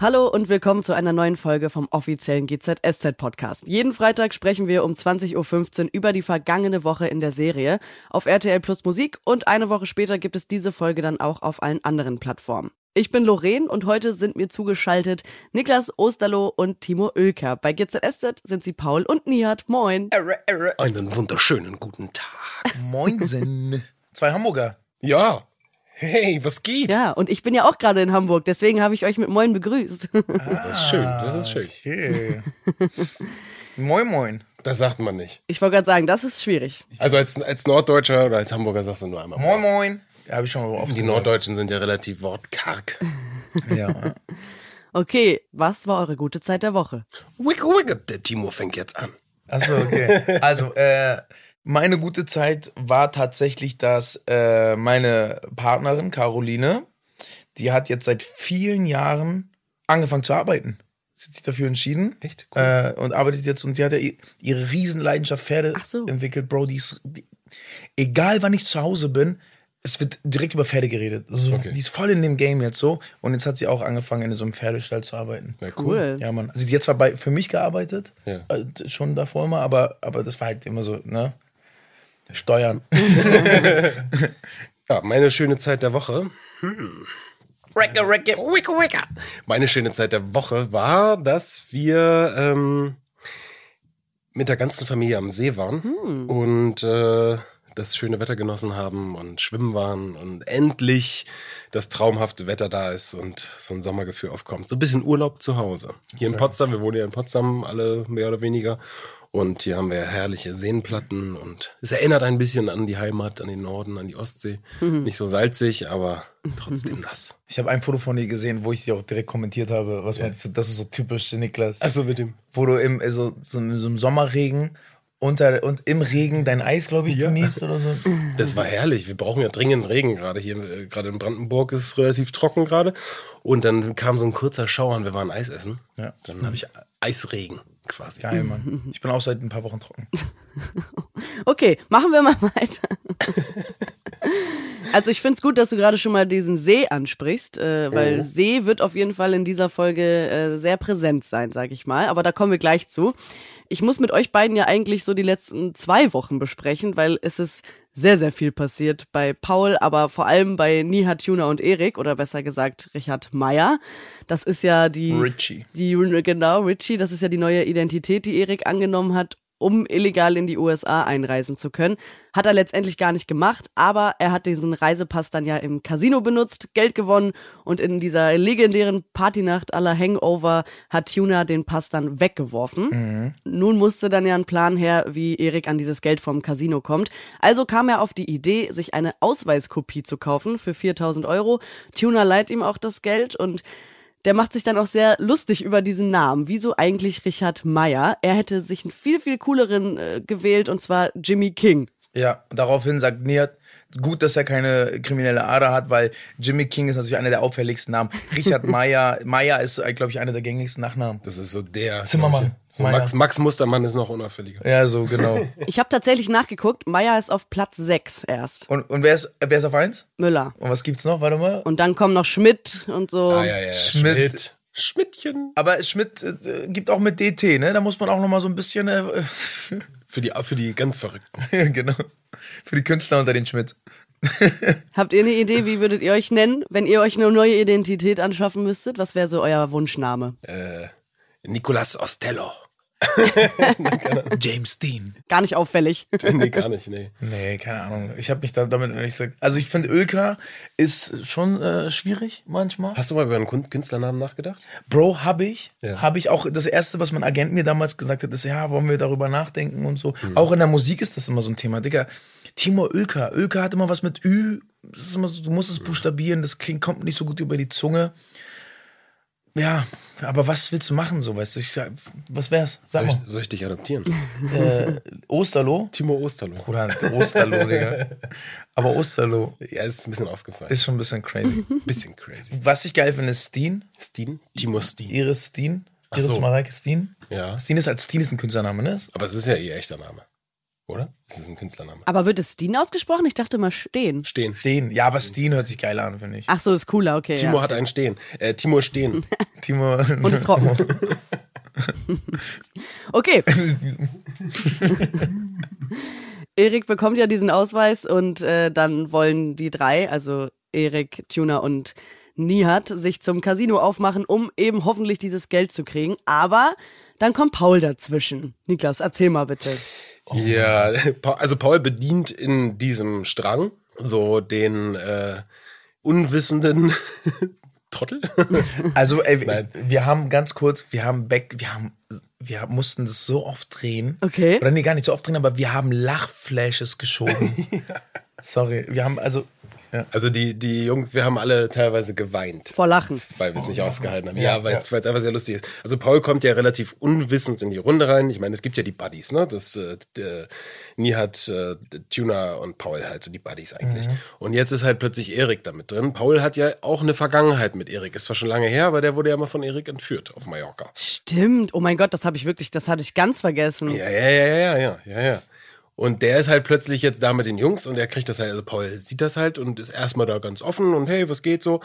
Hallo und willkommen zu einer neuen Folge vom offiziellen GZSZ Podcast. Jeden Freitag sprechen wir um 20.15 Uhr über die vergangene Woche in der Serie auf RTL Plus Musik und eine Woche später gibt es diese Folge dann auch auf allen anderen Plattformen. Ich bin Lorraine und heute sind mir zugeschaltet Niklas Osterloh und Timo Oelker. Bei GZSZ sind sie Paul und Nihat. Moin. Einen wunderschönen guten Tag. Moinsen. Zwei Hamburger. Ja. Hey, was geht? Ja, und ich bin ja auch gerade in Hamburg, deswegen habe ich euch mit Moin begrüßt. Das ist schön, das ist schön. Okay. moin, moin. Das sagt man nicht. Ich wollte gerade sagen, das ist schwierig. Also als, als Norddeutscher oder als Hamburger sagst du nur einmal. Moin, moin. Ja, habe ich schon mal oft Die gesagt. Norddeutschen sind ja relativ wortkarg. Ja. Okay, was war eure gute Zeit der Woche? Wick, wick, der Timo fängt jetzt an. Achso, okay. Also, äh, meine gute Zeit war tatsächlich, dass äh, meine Partnerin Caroline, die hat jetzt seit vielen Jahren angefangen zu arbeiten. Sie hat sich dafür entschieden. Echt? Äh, und arbeitet jetzt und sie hat ja ihre Riesenleidenschaft Pferde Ach so. entwickelt, Bro. Die ist, die, egal wann ich zu Hause bin, es wird direkt über Pferde geredet. Also, Okay. Die ist voll in dem Game jetzt so. Und jetzt hat sie auch angefangen, in so einem Pferdestall zu arbeiten. Ja, Cool. Ja, Mann. Also die hat zwar bei, für mich gearbeitet, Ja. äh, schon davor immer, aber, aber das war halt immer so, ne? Steuern. Ja, meine schöne Zeit der Woche. Recke, recke. Meine schöne Zeit der Woche war, dass wir ähm, mit der ganzen Familie am See waren und äh, das schöne Wetter genossen haben und schwimmen waren und endlich das traumhafte Wetter da ist und so ein Sommergefühl aufkommt. So ein bisschen Urlaub zu Hause. Hier in Potsdam, wir wohnen ja in Potsdam alle mehr oder weniger. Und hier haben wir herrliche Seenplatten und es erinnert ein bisschen an die Heimat, an den Norden, an die Ostsee. Nicht so salzig, aber trotzdem nass. Ich habe ein Foto von dir gesehen, wo ich dir auch direkt kommentiert habe, was meinst du, das ist so typisch Niklas. Also mit dem Wo du im, also, so, in so einem Sommerregen unter, und im Regen dein Eis, glaube ich, genießt oder so. Das war herrlich. Wir brauchen ja dringend Regen gerade hier. äh, Gerade in Brandenburg ist es relativ trocken gerade. Und dann kam so ein kurzer Schauer und wir waren Eis essen. Ja. Dann habe ich Eisregen quasi. Geil, Mann. Ich bin auch seit ein paar Wochen trocken. Okay, machen wir mal weiter. Also ich finde es gut, dass du gerade schon mal diesen See ansprichst, äh, weil See wird auf jeden Fall in dieser Folge äh, sehr präsent sein, sag ich mal. Aber da kommen wir gleich zu. Ich muss mit euch beiden ja eigentlich so die letzten zwei Wochen besprechen, weil es ist sehr, sehr viel passiert bei Paul, aber vor allem bei Nihat Tuna und Erik oder besser gesagt Richard Meyer. Das ist ja die Richie. die genau Richie, das ist ja die neue Identität, die Erik angenommen hat, um illegal in die USA einreisen zu können. Hat er letztendlich gar nicht gemacht, aber er hat diesen Reisepass dann ja im Casino benutzt, Geld gewonnen und in dieser legendären Partynacht aller Hangover hat Tuna den Pass dann weggeworfen. Nun musste dann ja ein Plan her, wie Erik an dieses Geld vom Casino kommt. Also kam er auf die Idee, sich eine Ausweiskopie zu kaufen für 4000 Euro. Tuna leiht ihm auch das Geld und der macht sich dann auch sehr lustig über diesen Namen. Wieso eigentlich Richard Meyer? Er hätte sich einen viel, viel cooleren äh, gewählt und zwar Jimmy King. Ja, daraufhin sagt Nihat, gut, dass er keine kriminelle Ader hat, weil Jimmy King ist natürlich einer der auffälligsten Namen. Richard Meyer, Meyer ist, glaube ich, einer der gängigsten Nachnamen. Das ist so der. Zimmermann. So. Max, Max Mustermann ist noch unauffälliger. Ja, so, genau. Ich habe tatsächlich nachgeguckt, Meyer ist auf Platz 6 erst. Und, und wer, ist, wer ist auf eins? Müller. Und was gibt's noch? Warte mal. Und dann kommen noch Schmidt und so. Ah, ja, ja. Schmidt. Schmidt. Schmidtchen. Aber Schmidt äh, gibt auch mit DT, ne? Da muss man auch noch mal so ein bisschen, äh, Für die, für die ganz Verrückten. genau, für die Künstler unter den Schmidt. Habt ihr eine Idee, wie würdet ihr euch nennen, wenn ihr euch eine neue Identität anschaffen müsstet? Was wäre so euer Wunschname? Äh, Nicolas Ostello. James Dean. Gar nicht auffällig. nee, gar nicht, nee. Nee, keine Ahnung. Ich habe mich da, damit nicht so. Also ich finde, Ölka ist schon äh, schwierig manchmal. Hast du mal über einen Künstlernamen nachgedacht? Bro, habe ich. Ja. Habe ich auch. Das erste, was mein Agent mir damals gesagt hat, ist, ja, wollen wir darüber nachdenken und so. Mhm. Auch in der Musik ist das immer so ein Thema. Digga, Timo Ölka. Ölka hat immer was mit Ü. Das ist immer so, du musst es buchstabieren. Das klingt, kommt nicht so gut über die Zunge. Ja, aber was willst du machen, so, weißt du? Ich sag, was wär's? Sag Soll mal. ich, soll ich dich adoptieren? Äh, Osterloh? Timo Osterlo. Bruder, Osterloh, Digga. Aber Osterloh Ja, ist ein bisschen ausgefallen. ist schon ein bisschen crazy. bisschen crazy. Was ich geil finde, ist Steen. Steen? Timo Steen. Iris Steen. Iris so. Mareike Steen. Ja. Steen ist als Steen ist ein Künstlername, ne? Aber es ist ja ihr echter Name. Oder? Ist das ein Künstlername? Aber wird es Steen ausgesprochen? Ich dachte mal Stehen. Stehen. Steen. Ja, aber Steen hört sich geil an, finde ich. Ach so, ist cooler, okay. Timo ja. hat einen Stehen. Äh, Timo Stehen. Timo. Und ist trocken. okay. Erik bekommt ja diesen Ausweis und äh, dann wollen die drei, also Erik, Tuna und Nihat, sich zum Casino aufmachen, um eben hoffentlich dieses Geld zu kriegen. Aber dann kommt Paul dazwischen. Niklas, erzähl mal bitte. Ja, Pa- also Paul bedient in diesem Strang so den äh, unwissenden Trottel. Also, ey, Nein. wir haben ganz kurz, wir haben back, wir haben, wir mussten das so oft drehen. Okay. Oder nee, gar nicht so oft drehen, aber wir haben Lachflashes geschoben. Sorry, wir haben also, Also die, die Jungs, wir haben alle teilweise geweint. Vor Lachen. Weil wir es nicht ausgehalten haben. Ja, weil es weil es einfach sehr lustig ist. Also Paul kommt ja relativ unwissend in die Runde rein. Ich meine, es gibt ja die Buddies, ne? Das äh, der, Nihat, äh, Tuna und Paul halt, so die Buddies eigentlich. Mhm. Und jetzt ist halt plötzlich Erik damit drin. Paul hat ja auch eine Vergangenheit mit Erik. Ist zwar schon lange her, aber der wurde ja mal von Erik entführt auf Mallorca. Stimmt. Oh mein Gott, das habe ich wirklich, das hatte ich ganz vergessen. Ja, ja, ja, ja, ja, ja, ja. Und der ist halt plötzlich jetzt da mit den Jungs und er kriegt das halt, also Paul sieht das halt und ist erstmal da ganz offen und hey, was geht so?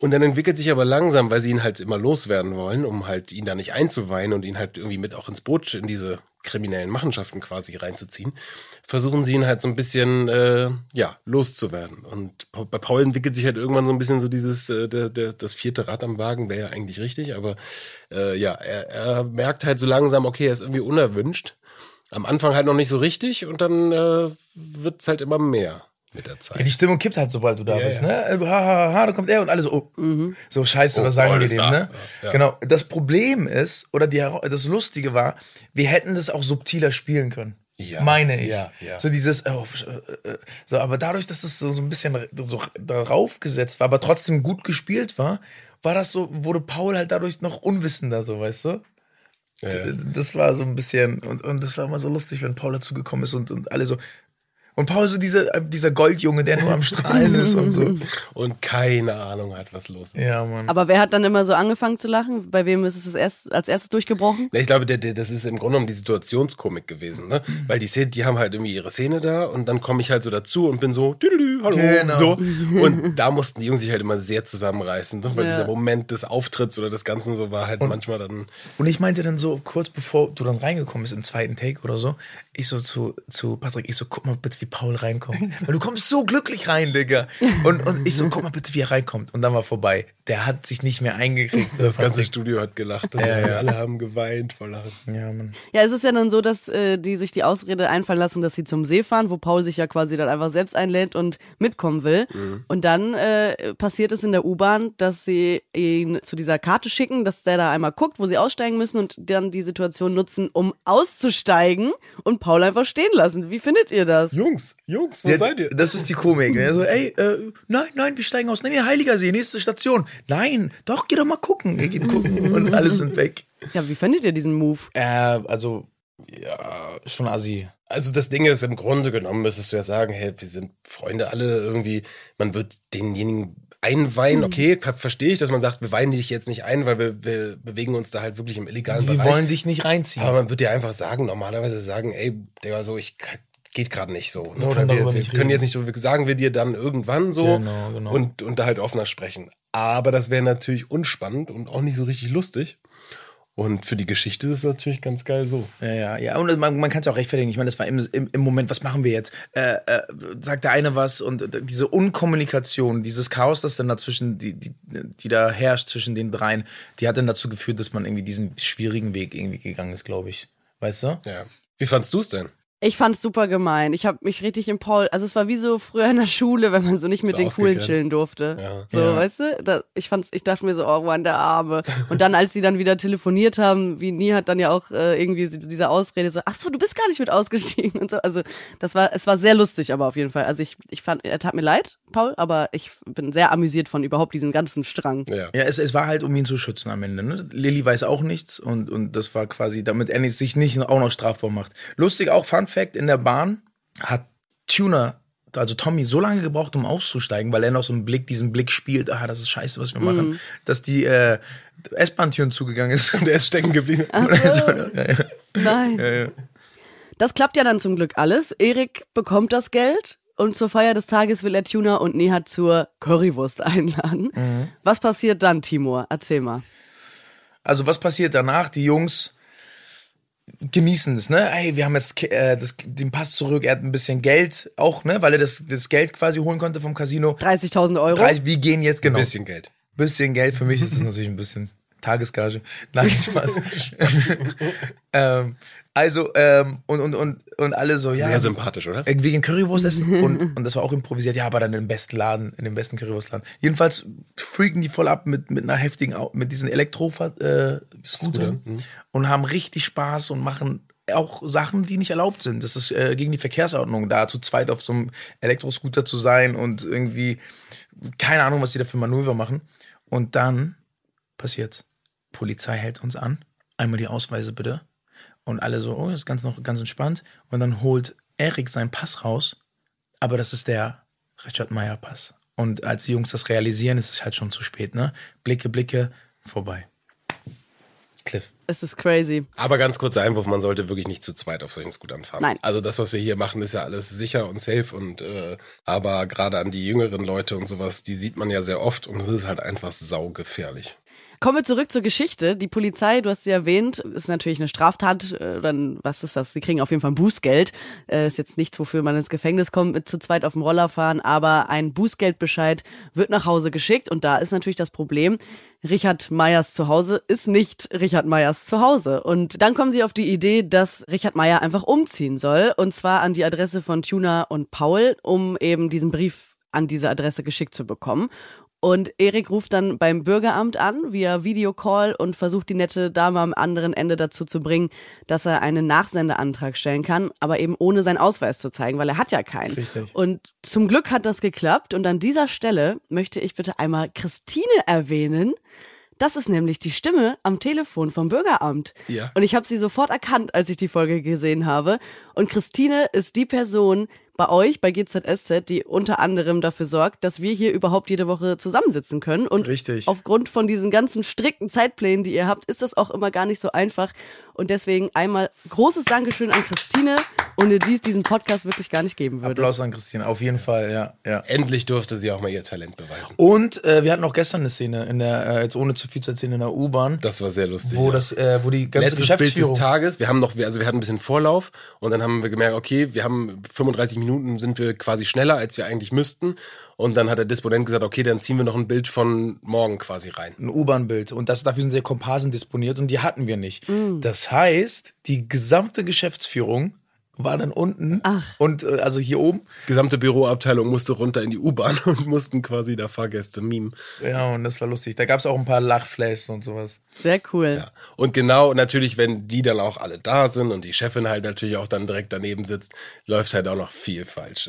Und dann entwickelt sich aber langsam, weil sie ihn halt immer loswerden wollen, um halt ihn da nicht einzuweihen und ihn halt irgendwie mit auch ins Boot in diese kriminellen Machenschaften quasi reinzuziehen, versuchen sie ihn halt so ein bisschen, äh, ja, loszuwerden. Und bei Paul entwickelt sich halt irgendwann so ein bisschen so dieses, äh, der, der, das vierte Rad am Wagen wäre ja eigentlich richtig, aber äh, ja, er, er merkt halt so langsam, okay, er ist irgendwie unerwünscht. Am Anfang halt noch nicht so richtig und dann äh, wird's halt immer mehr mit der ja, Zeit. die Stimmung kippt halt, sobald du da Ja, bist, ja. ne? Ha, ha, ha, da kommt er und alle so, oh, so scheiße, Oh, was sagen wir dem, da. ne? Ja. Genau. Das Problem ist, oder die, das Lustige war, wir hätten das auch subtiler spielen können. Ja, Meine ich. ja, ja. So dieses, oh, äh, äh, so, aber dadurch, dass das so, so ein bisschen so darauf gesetzt war, aber trotzdem gut gespielt war, war das so, wurde Paul halt dadurch noch unwissender, so, weißt du? Ja. Das war so ein bisschen, und, und das war immer so lustig, wenn Paul dazugekommen ist und, und alle so. Und Paul so dieser, dieser Goldjunge, der nur am Strahlen ist und so. Und keine Ahnung hat, was los ist. Ja, Mann. Aber wer hat dann immer so angefangen zu lachen? Bei wem ist es das erst, als erstes durchgebrochen? Ich glaube, der, der, das ist im Grunde genommen die Situationskomik gewesen, ne? Weil die Szene, die haben halt irgendwie ihre Szene da und dann komme ich halt so dazu und bin so, tüdelü, hallo, Genau. so. Und da mussten die Jungs sich halt immer sehr zusammenreißen, ne? weil Ja. dieser Moment des Auftritts oder des Ganzen so war halt manchmal dann. Und ich meinte dann so, kurz bevor du dann reingekommen bist im zweiten Take oder so, ich so zu, zu Patrick, ich so, guck mal bitte, wie Paul reinkommt. Weil du kommst so glücklich rein, Digga. Und, und ich so, guck mal bitte, wie er reinkommt. Und dann war vorbei. Der hat sich nicht mehr eingekriegt. Das ganze Studio hat gelacht. und Alle haben geweint vor Lachen. Ja, Mann. Ja, es ist ja dann so, dass äh, die sich die Ausrede einfallen lassen, dass sie zum See fahren, wo Paul sich ja quasi dann einfach selbst einlädt und mitkommen will. Und dann äh, passiert es in der U-Bahn, dass sie ihn zu dieser Karte schicken, dass der da einmal guckt, wo sie aussteigen müssen und dann die Situation nutzen, um auszusteigen und Paul einfach stehen lassen. Wie findet ihr das? Jungs, Jungs, wo Ja, seid ihr? Das ist die Komik. Ne? So, ey, äh, nein, nein, wir steigen aus. Nein, ja, Heiliger See, nächste Station. Nein, doch, geh doch mal gucken. Wir gehen gucken und alle sind weg. Ja, wie findet ihr diesen Move? Äh, also, ja, schon assi. Also das Ding ist, im Grunde genommen müsstest du ja sagen, hey, wir sind Freunde alle irgendwie, man wird denjenigen einweihen, okay, ver verstehe ich, dass man sagt, wir weinen dich jetzt nicht ein, weil wir, wir bewegen uns da halt wirklich im illegalen Wir Bereich. wollen dich nicht reinziehen. Aber man würde ja einfach sagen, normalerweise sagen, ey, der war so, ich geht gerade nicht so. Ne? Oder wir, wir können jetzt nicht so, wir sagen wir dir dann irgendwann so Genau, genau. und, und da halt offener sprechen. Aber das wäre natürlich unspannend und auch nicht so richtig lustig. Und für die Geschichte ist es natürlich ganz geil so. Ja, ja, ja. Und man, man kann es auch rechtfertigen. Ich meine, das war im, im, im Moment, was machen wir jetzt? Äh, äh, sagt der eine was und äh, diese Unkommunikation, dieses Chaos, das dann dazwischen, die, die, die da herrscht zwischen den dreien, die hat dann dazu geführt, dass man irgendwie diesen schwierigen Weg irgendwie gegangen ist, glaube ich. Weißt du? Ja. Wie fandst du es denn? Ich fand's super gemein. Ich habe mich richtig im Paul, also es war wie so früher in der Schule, wenn man so nicht mit So den Coolen chillen durfte. Ja. So, Ja. weißt du? Da, ich fand's, ich dachte mir so, oh Mann, der Arme. Und dann, als sie dann wieder telefoniert haben, wie Nie hat dann ja auch äh, irgendwie so diese Ausrede so, ach so, du bist gar nicht mit ausgestiegen und so. Also das war, es war sehr lustig, aber auf jeden Fall. Also ich, ich fand, er tat mir leid, Paul, aber ich bin sehr amüsiert von überhaupt diesem ganzen Strang. Ja. Ja, es, es war halt, um ihn zu schützen am Ende. Ne? Lilly weiß auch nichts und, und das war quasi, damit er sich nicht auch noch strafbar macht. Lustig auch, Fun Fact, in der Bahn hat Tuner, also Tommy, so lange gebraucht, um auszusteigen, weil er noch so einen Blick, diesen Blick spielt, ah, das ist scheiße, was wir machen, dass die äh, S-Bahn-Türen zugegangen ist. Der ist stecken geblieben. So. Nein. Das klappt ja dann zum Glück alles. Erik bekommt das Geld und zur Feier des Tages will er Tuna und Nehat zur Currywurst einladen. Mhm. Was passiert dann, Timur? Erzähl mal. Also was passiert danach? Die Jungs genießen es, ne? Hey, wir haben jetzt äh, das, den Pass zurück, er hat ein bisschen Geld auch, ne? Weil er das, das Geld quasi holen konnte vom Casino. 30.000 Euro? Drei, wir gehen jetzt, genau. Ein bisschen Geld. Bisschen Geld, für mich ist das natürlich ein bisschen Tagesgage. Nein, Spaß. ähm, also, ähm, und, und, und, und alle so, ja. Sehr sympathisch, oder? äh, Wegen Currywurst essen und, und das war auch improvisiert, ja, aber dann im besten Laden, in dem besten Currywurstladen. Jedenfalls freaken die voll ab mit, mit einer heftigen, mit diesen Elektro-Scootern äh, Scootern und haben richtig Spaß und machen auch Sachen, die nicht erlaubt sind. Das ist äh, gegen die Verkehrsordnung, da zu zweit auf so einem Elektroscooter zu sein und irgendwie, keine Ahnung, was die da für Manöver machen. Und dann passiert, Polizei hält uns an, einmal die Ausweise bitte. Und alle so, oh, das ist ganz noch ganz entspannt. Und dann holt Erik seinen Pass raus, aber das ist der Richard Meyer Pass. Und als die Jungs das realisieren, ist es halt schon zu spät, ne? Blicke, Blicke, vorbei. Cliff. Es ist crazy. Aber ganz kurzer Einwurf, man sollte wirklich nicht zu zweit auf solchen Scootern fahren. Nein. Also das, was wir hier machen, ist ja alles sicher und safe und äh, aber gerade an die jüngeren Leute und sowas, die sieht man ja sehr oft und es ist halt einfach saugefährlich. Kommen wir zurück zur Geschichte. Die Polizei, du hast sie erwähnt, ist natürlich eine Straftat. äh, Dann, was ist das? Sie kriegen auf jeden Fall ein Bußgeld. Äh, ist jetzt nichts, wofür man ins Gefängnis kommt, mit zu zweit auf dem Roller fahren, aber ein Bußgeldbescheid wird nach Hause geschickt und da ist natürlich das Problem. Richard Meyers Zuhause ist nicht Richard Meyers Zuhause. Und dann kommen sie auf die Idee, dass Richard Meyer einfach umziehen soll. Und zwar an die Adresse von Tuna und Paul, um eben diesen Brief an diese Adresse geschickt zu bekommen. Und Erik ruft dann beim Bürgeramt an via Videocall und versucht die nette Dame am anderen Ende dazu zu bringen, dass er einen Nachsendeantrag stellen kann, aber eben ohne seinen Ausweis zu zeigen, weil er hat ja keinen. Richtig. Und zum Glück hat das geklappt. Und an dieser Stelle möchte ich bitte einmal Christine erwähnen. Das ist nämlich die Stimme am Telefon vom Bürgeramt. Ja. Und ich habe sie sofort erkannt, als ich die Folge gesehen habe. Und Christine ist die Person bei euch, bei GZSZ, die unter anderem dafür sorgt, dass wir hier überhaupt jede Woche zusammensitzen können. Und Richtig. aufgrund von diesen ganzen strikten Zeitplänen, die ihr habt, ist das auch immer gar nicht so einfach. Und deswegen einmal großes Dankeschön an Christine, ohne die es diesen Podcast wirklich gar nicht geben würde. Applaus an Christine, auf jeden Fall, ja. ja. Endlich durfte sie auch mal ihr Talent beweisen. Und äh, wir hatten auch gestern eine Szene, in der, äh, jetzt ohne zu viel zu erzählen, in der U-Bahn, Das war sehr lustig. wo, ja. das, äh, wo die ganze Letztes Bild Geschäftsführung... des Tages. Wir haben noch, also wir hatten ein bisschen Vorlauf und dann haben wir gemerkt, okay, wir haben 35 Minuten sind wir quasi schneller, als wir eigentlich müssten. Und dann hat der Disponent gesagt, okay, dann ziehen wir noch ein Bild von morgen quasi rein. ein U-Bahn-Bild und das dafür sind sehr Komparsen disponiert und die hatten wir nicht. Mm. Das heißt, die gesamte Geschäftsführung war dann unten Ach. und äh, also hier oben. Gesamte Büroabteilung musste runter in die U-Bahn und mussten quasi da Fahrgäste mimen. Ja, und das war lustig. Da gab es auch ein paar Lachflashs und sowas. Sehr cool. Ja. Und genau, natürlich, wenn die dann auch alle da sind und die Chefin halt natürlich auch dann direkt daneben sitzt, läuft halt auch noch viel falsch.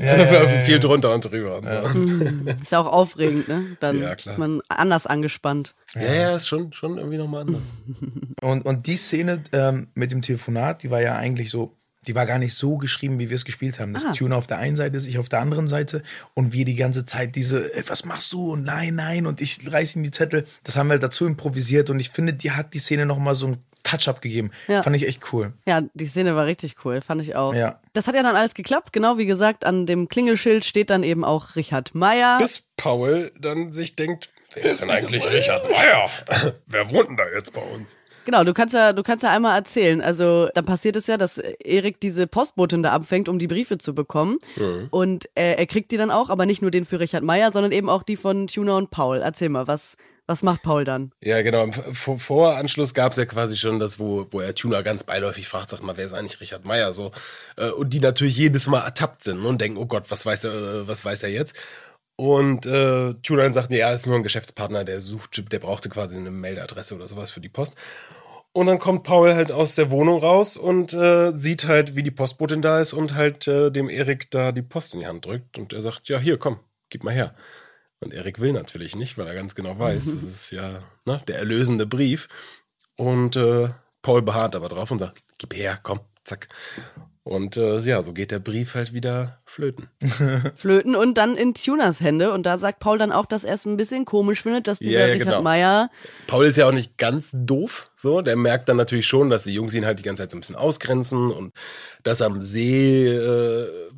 viel drunter und drüber und so. Ist ja auch aufregend, ne? Dann Ja, klar. ist man anders angespannt. Ja, ja, ist schon, schon irgendwie nochmal anders. Und, und die Szene ähm, mit dem Telefonat, die war ja eigentlich so, die war gar nicht so geschrieben, wie wir es gespielt haben. Das Ah. Tune auf der einen Seite ist, ich auf der anderen Seite und wir die ganze Zeit diese, "Ey, was machst du und nein, nein und ich reiß ihm die Zettel. Das haben wir halt dazu improvisiert und ich finde, die hat die Szene nochmal so einen Touch-up gegeben. Ja. Fand ich echt cool. Ja, die Szene war richtig cool, fand ich auch. Ja. Das hat ja dann alles geklappt. Genau wie gesagt, an dem Klingelschild steht dann eben auch Richard Meyer. Bis Paul dann sich denkt, wer ist denn eigentlich Richard Meyer? wer wohnt denn da jetzt bei uns? Genau, du kannst ja, du kannst ja einmal erzählen. Also dann passiert es ja, dass Erik diese Postbotin da abfängt, um die Briefe zu bekommen. Und äh, er kriegt die dann auch, aber nicht nur den für Richard Meyer, sondern eben auch die von Tuna und Paul. Erzähl mal, was, was macht Paul dann? Ja, genau. Im Vor Voranschluss gab es ja quasi schon das, wo, wo er Tuna ganz beiläufig fragt, sag mal, wer ist eigentlich Richard Meyer? So, äh, und die natürlich jedes Mal ertappt sind und denken, oh Gott, was weiß er, äh, was weiß er jetzt? Und äh, Tuna dann sagt, nee, er ist nur ein Geschäftspartner, der sucht, der brauchte quasi eine Meldeadresse oder sowas für die Post. Und dann kommt Paul halt aus der Wohnung raus und äh, sieht halt, wie die Postbotin da ist und halt äh, dem Erik da die Post in die Hand drückt. Und er sagt, ja, hier, komm, gib mal her. Und Erik will natürlich nicht, weil er ganz genau weiß, das ist ja ne, der erlösende Brief. Und äh, Paul beharrt aber drauf und sagt, gib her, komm, zack. Und äh, ja, so geht der Brief halt wieder flöten. Flöten und dann in Tunas Hände. Und da sagt Paul dann auch, dass er es ein bisschen komisch findet, dass dieser Ja, ja, Richard genau. Meyer. Paul ist ja auch nicht ganz doof, so. Der merkt dann natürlich schon, dass die Jungs ihn halt die ganze Zeit so ein bisschen ausgrenzen und das am See, äh,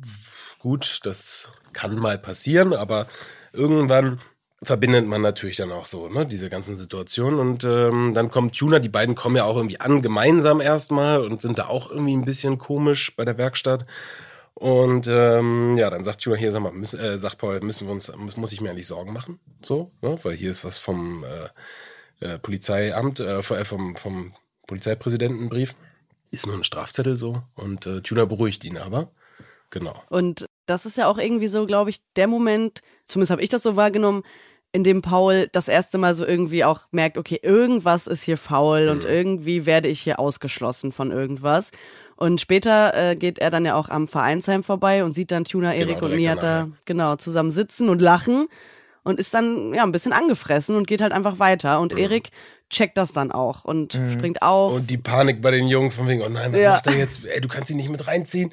gut, das kann mal passieren, aber irgendwann verbindet man natürlich dann auch so, ne, diese ganzen Situationen. Und ähm, dann kommt Tuna, die beiden kommen ja auch irgendwie an, gemeinsam erstmal und sind da auch irgendwie ein bisschen komisch bei der Werkstatt. Und ähm, ja, dann sagt Tuna hier, sag mal, müssen, äh, sagt Paul, müssen wir uns, muss, muss ich mir eigentlich Sorgen machen? So, ne? Weil hier ist was vom äh, äh, Polizeiamt, äh, vom, vom Polizeipräsidentenbrief. Ist nur ein Strafzettel so. Und äh, Tuna beruhigt ihn aber. Genau. Und das ist ja auch irgendwie so, glaube ich, der Moment, zumindest habe ich das so wahrgenommen, in dem Paul das erste Mal so irgendwie auch merkt, okay, irgendwas ist hier faul und irgendwie werde ich hier ausgeschlossen von irgendwas. Und später äh, geht er dann ja auch am Vereinsheim vorbei und sieht dann Tuna, Erik und direkt Mia da genau zusammen sitzen und lachen und ist dann ja ein bisschen angefressen und geht halt einfach weiter. Und Erik checkt das dann auch und springt auf. Und die Panik bei den Jungs von wegen, oh nein, was Ja. macht er jetzt? Ey, du kannst ihn nicht mit reinziehen.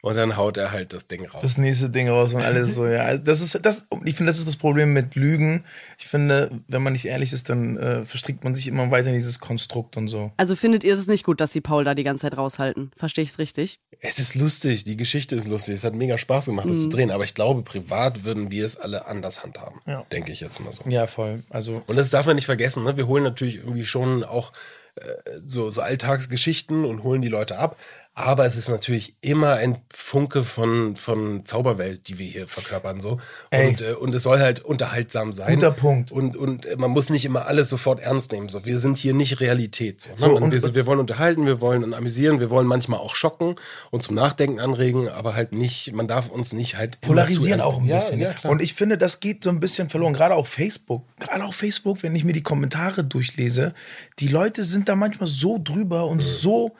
Und dann haut er halt das Ding raus. das nächste Ding raus und alles so, ja. Also Das ist, das, ich finde, das ist das Problem mit Lügen. Ich finde, wenn man nicht ehrlich ist, dann äh, verstrickt man sich immer weiter in dieses Konstrukt und so. also findet ihr es nicht gut, dass sie Paul da die ganze Zeit raushalten? Verstehe ich es richtig? Es ist lustig, die Geschichte ist lustig. Es hat mega Spaß gemacht, das zu drehen. Aber ich glaube, privat würden wir es alle anders handhaben. Ja. Denke ich jetzt mal so. Ja, voll. Also, Und das darf man nicht vergessen. Ne? Wir holen natürlich irgendwie schon auch äh, so, so Alltagsgeschichten und holen die Leute ab. Aber es ist natürlich immer ein Funke von, von Zauberwelt, die wir hier verkörpern. So. Ey. Und, äh, und es soll halt unterhaltsam sein. Guter Punkt. Und, und äh, man muss nicht immer alles sofort ernst nehmen. So. Wir sind hier nicht Realität. So, ne? So, und- wir, sind- wir wollen unterhalten, wir wollen amüsieren, wir wollen manchmal auch schocken und zum Nachdenken anregen, aber halt nicht, man darf uns nicht halt polarisieren auch ein bisschen. Ja, ja, und ich finde, das geht so ein bisschen verloren, gerade auf Facebook. Gerade auf Facebook, wenn ich mir die Kommentare durchlese, die Leute sind da manchmal so drüber und so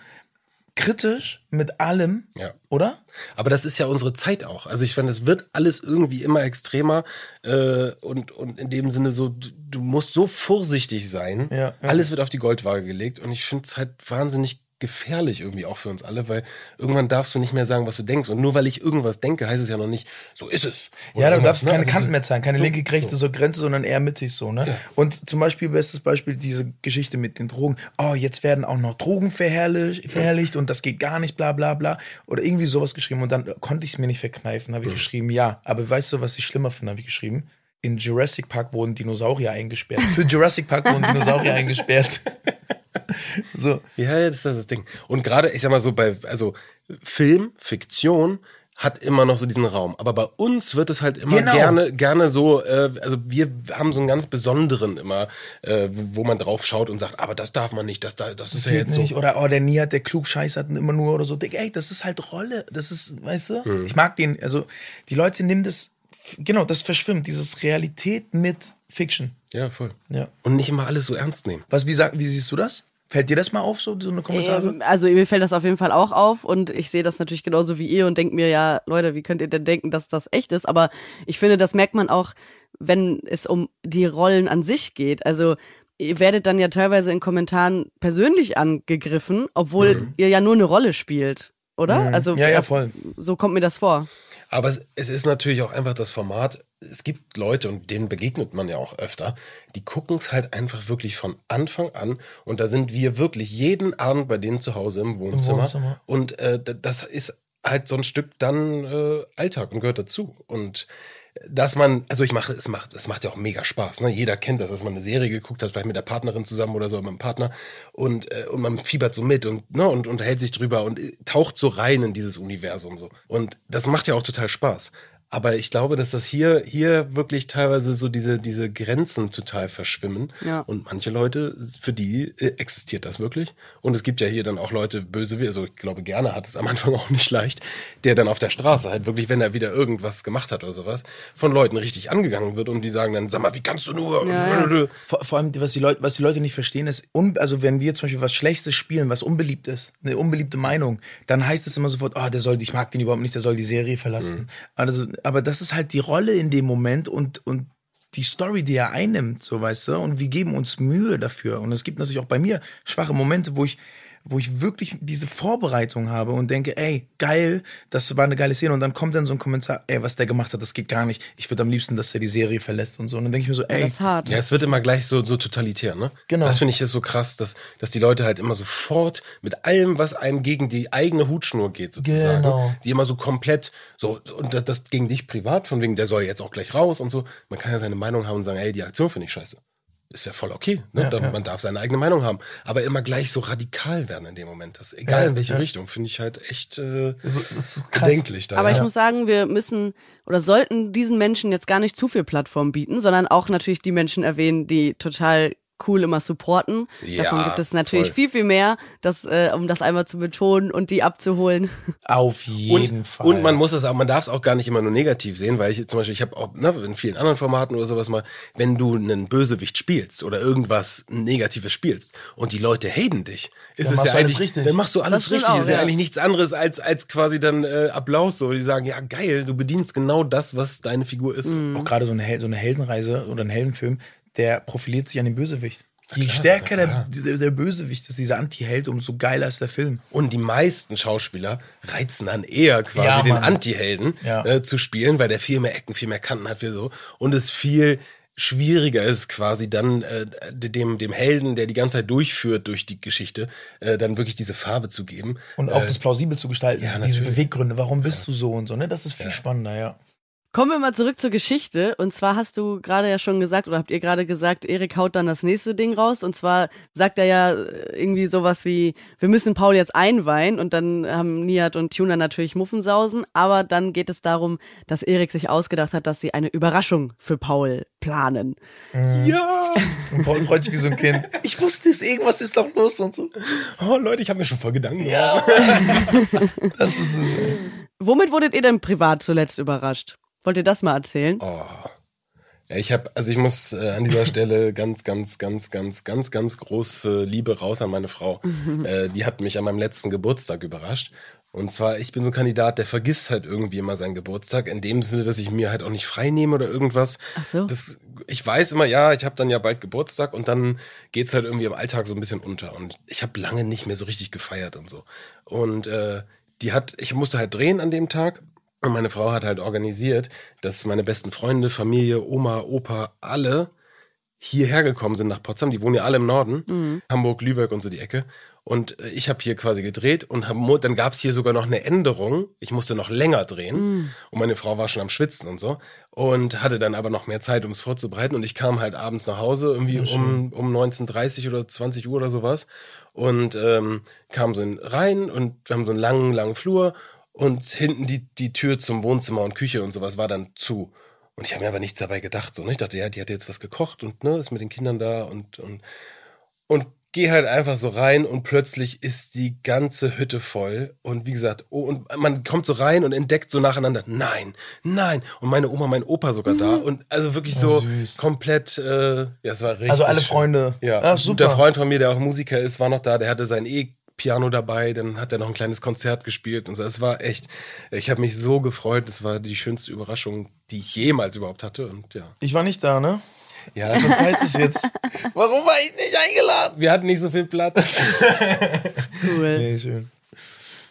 kritisch mit allem, Ja. oder? Aber das ist ja unsere Zeit auch. Also ich finde, es wird alles irgendwie immer extremer äh, und, und in dem Sinne so, du, du musst so vorsichtig sein. Ja, ja. Alles wird auf die Goldwaage gelegt und ich finde es halt wahnsinnig gefährlich irgendwie auch für uns alle, weil irgendwann darfst du nicht mehr sagen, was du denkst. Und nur weil ich irgendwas denke, heißt es ja noch nicht, so ist es. Oder Ja, du darfst ne? keine Also Kanten mehr zeigen, keine so- linke, rechte so Grenze, sondern eher mittig so, ne? Und zum Beispiel, bestes Beispiel, diese Geschichte mit den Drogen. Oh, jetzt werden auch noch Drogen verherrlicht, verherrlicht und das geht gar nicht, bla bla bla. Oder irgendwie sowas geschrieben und dann konnte ich es mir nicht verkneifen, habe ich geschrieben, ja. Aber weißt du, was ich schlimmer finde, habe ich geschrieben? In Jurassic Park wurden Dinosaurier eingesperrt. Für Jurassic Park wurden Dinosaurier eingesperrt. so. Ja, ja, das ist das Ding. Und gerade, ich sag mal so, bei, also Film, Fiktion hat immer noch so diesen Raum. Aber bei uns wird es halt immer Genau. gerne, gerne so, äh, also wir haben so einen ganz besonderen immer, äh, wo man drauf schaut und sagt, aber das darf man nicht, das, da, das ist ja jetzt nicht. so. Oder oh, der Nihat, der klugscheißert immer nur oder so. Digga, ey, das ist halt Rolle. Das ist, weißt du? Hm. Ich mag den, also die Leute nehmen das, genau, das verschwimmt, dieses Realität mit Fiction. Ja, voll. Ja. Und nicht immer alles so ernst nehmen. Was, wie, sag, wie siehst du das? Fällt dir das mal auf, so, so eine Kommentare? Ähm, also mir fällt das auf jeden Fall auch auf und ich sehe das natürlich genauso wie ihr und denke mir, ja, Leute, wie könnt ihr denn denken, dass das echt ist? Aber ich finde, das merkt man auch, wenn es um die Rollen an sich geht. Also ihr werdet dann ja teilweise in Kommentaren persönlich angegriffen, obwohl ihr ja nur eine Rolle spielt, oder? Also Ja, ja, voll. so kommt mir das vor. Aber es, ist natürlich auch einfach das Format. Es gibt Leute, und denen begegnet man ja auch öfter, die gucken es halt einfach wirklich von Anfang an. Und da sind wir wirklich jeden Abend bei denen zu Hause im Wohnzimmer. Wohnzimmer. Und äh, das ist halt so ein Stück dann äh, Alltag und gehört dazu. Und dass man, also ich mache, es macht, es macht ja auch mega Spaß. Ne? Jeder kennt das, dass man eine Serie geguckt hat, vielleicht mit der Partnerin zusammen oder so, mit dem Partner und, äh, und man fiebert so mit und, ne, und unterhält sich drüber und äh, taucht so rein in dieses Universum so. Und das macht ja auch total Spaß. Aber ich glaube, dass das hier, hier wirklich teilweise so diese, diese Grenzen total verschwimmen. Ja. Und manche Leute, für die äh, existiert das wirklich. Und es gibt ja hier dann auch Leute, böse, wie- also ich glaube, gerne hat es am Anfang auch nicht leicht, der dann auf der Straße halt wirklich, wenn er wieder irgendwas gemacht hat oder sowas, von Leuten richtig angegangen wird und die sagen dann, sag mal, wie kannst du nur? Ja, Vor, vor allem, was die, Leute, was die Leute nicht verstehen, ist, also wenn wir zum Beispiel was Schlechtes spielen, was unbeliebt ist, eine unbeliebte Meinung, dann heißt es immer sofort, ah, der soll, ich mag den überhaupt nicht, der soll die Serie verlassen. Also, aber das ist halt die Rolle in dem Moment und, und die Story, die er einnimmt, so weißt du, und wir geben uns Mühe dafür. Und es gibt natürlich auch bei mir schwache Momente, wo ich wo ich wirklich diese Vorbereitung habe und denke, ey, geil, das war eine geile Szene. Und dann kommt dann so ein Kommentar, ey, was der gemacht hat, das geht gar nicht. Ich würde am liebsten, dass er die Serie verlässt und so. Und dann denke ich mir so, ey, Das ist hart. Ja, es wird immer gleich so, so totalitär, ne? Genau. Das finde ich ist so krass, dass, dass die Leute halt immer sofort mit allem, was einem gegen die eigene Hutschnur geht, sozusagen, Genau. die immer so komplett, so, und das, das gegen dich privat, von wegen, der soll jetzt auch gleich raus und so. Man kann ja seine Meinung haben und sagen, ey, die Aktion finde ich scheiße. Ist ja voll okay. Ne? Ja, Da- ja. Man darf seine eigene Meinung haben. Aber immer gleich so radikal werden in dem Moment. Das, egal Ja, in welche ja. Richtung, finde ich halt echt äh, so, bedenklich. Da, Aber ja. ich muss sagen, wir müssen oder sollten diesen Menschen jetzt gar nicht zu viel Plattform bieten, sondern auch natürlich die Menschen erwähnen, die total cool immer supporten. Ja, Davon gibt es natürlich voll. viel, viel mehr, das, äh, um das einmal zu betonen und die abzuholen. Auf jeden und, Fall. Und man muss es auch, man darf es auch gar nicht immer nur negativ sehen, weil ich zum Beispiel, ich habe auch ne, in vielen anderen Formaten oder sowas mal, wenn du einen Bösewicht spielst oder irgendwas Negatives spielst und die Leute haten dich, ist Dann es machst ja du alles eigentlich, richtig. dann machst du alles richtig. auch, ist ja, ja. eigentlich nichts anderes als als quasi dann äh, Applaus so. Die sagen, ja geil, du bedienst genau das, was deine Figur ist. Mhm. auch gerade so eine, Hel so eine Heldenreise oder ein Heldenfilm, der profiliert sich an den Bösewicht. Je stärker der, der, der Bösewicht ist, dieser Anti-Held, umso geiler ist der Film. Und die meisten Schauspieler reizen dann eher quasi Ja, den. Anti-Helden Ja. äh, zu spielen, weil der viel mehr Ecken, viel mehr Kanten hat, wie so. Und es viel schwieriger ist quasi dann äh, dem dem Helden, der die ganze Zeit durchführt durch die Geschichte, äh, dann wirklich diese Farbe zu geben. Und auch äh, das plausibel zu gestalten. ja, diese. Beweggründe, warum bist du so und so, ne? Das ist viel spannender, ja. Kommen wir mal zurück zur Geschichte. Und zwar hast du gerade ja schon gesagt, oder habt ihr gerade gesagt, Erik haut dann das nächste Ding raus. Und zwar sagt er ja äh, irgendwie sowas wie, wir müssen Paul jetzt einweihen. Und dann haben Nihat und Tuna natürlich Muffensausen. Aber dann geht es darum, dass Erik sich ausgedacht hat, dass sie eine Überraschung für Paul planen. ja, Und Paul freut sich wie so ein Kind. Ich wusste es, irgendwas ist doch los und so. oh Leute, ich habe mir schon voll Gedanken gemacht. Ja. das ist so. Womit wurdet ihr denn privat zuletzt überrascht? Wollt ihr das mal erzählen? Oh. Ja, ich habe, also ich muss äh, an dieser Stelle ganz, ganz, ganz, ganz, ganz, ganz große Liebe raus an meine Frau. Äh, die hat mich an meinem letzten Geburtstag überrascht. Und zwar, ich bin so ein Kandidat, der vergisst halt irgendwie immer seinen Geburtstag, in dem Sinne, dass ich mir halt auch nicht frei nehme oder irgendwas. Ach so. Das, ich weiß immer, ja, ich habe dann ja bald Geburtstag und dann geht's halt irgendwie im Alltag so ein bisschen unter. Und ich habe lange nicht mehr so richtig gefeiert und so. Und äh, die hat, ich musste halt drehen an dem Tag. Und meine Frau hat halt organisiert, dass meine besten Freunde, Familie, Oma, Opa, alle hierher gekommen sind nach Potsdam. Die wohnen ja alle im Norden, Hamburg, Lübeck und so die Ecke. Und ich habe hier quasi gedreht und hab, dann gab's hier sogar noch eine Änderung. Ich musste noch länger drehen und meine Frau war schon am Schwitzen und so und hatte dann aber noch mehr Zeit, um es vorzubereiten. Und ich kam halt abends nach Hause irgendwie um, um 19.30 oder 20 Uhr oder sowas und ähm, kam so in, rein und wir haben so einen langen, langen Flur und hinten die, die Tür zum Wohnzimmer und Küche und sowas war dann zu. Und ich habe mir aber nichts dabei gedacht. So, ne? Ich dachte, ja, die hat jetzt was gekocht und ne, ist mit den Kindern da und, und, und gehe halt einfach so rein und plötzlich ist die ganze Hütte voll. Und wie gesagt, oh, und man kommt so rein und entdeckt so nacheinander, nein, nein. Und meine Oma, mein Opa sogar da. Und also wirklich so süß. komplett, äh, ja, es war richtig. Also alle. Freunde. Ja, ein super. guter Freund von mir, der auch Musiker ist, war noch da, der hatte sein E-Piano dabei, dann hat er noch ein kleines Konzert gespielt und so. Es war echt, ich habe mich so gefreut, es war die schönste Überraschung, die ich jemals überhaupt hatte und ja. Ich war nicht da, ne? Ja, Was heißt es jetzt? Warum war ich nicht eingeladen? wir hatten nicht so viel Platz. Cool. Nee, schön.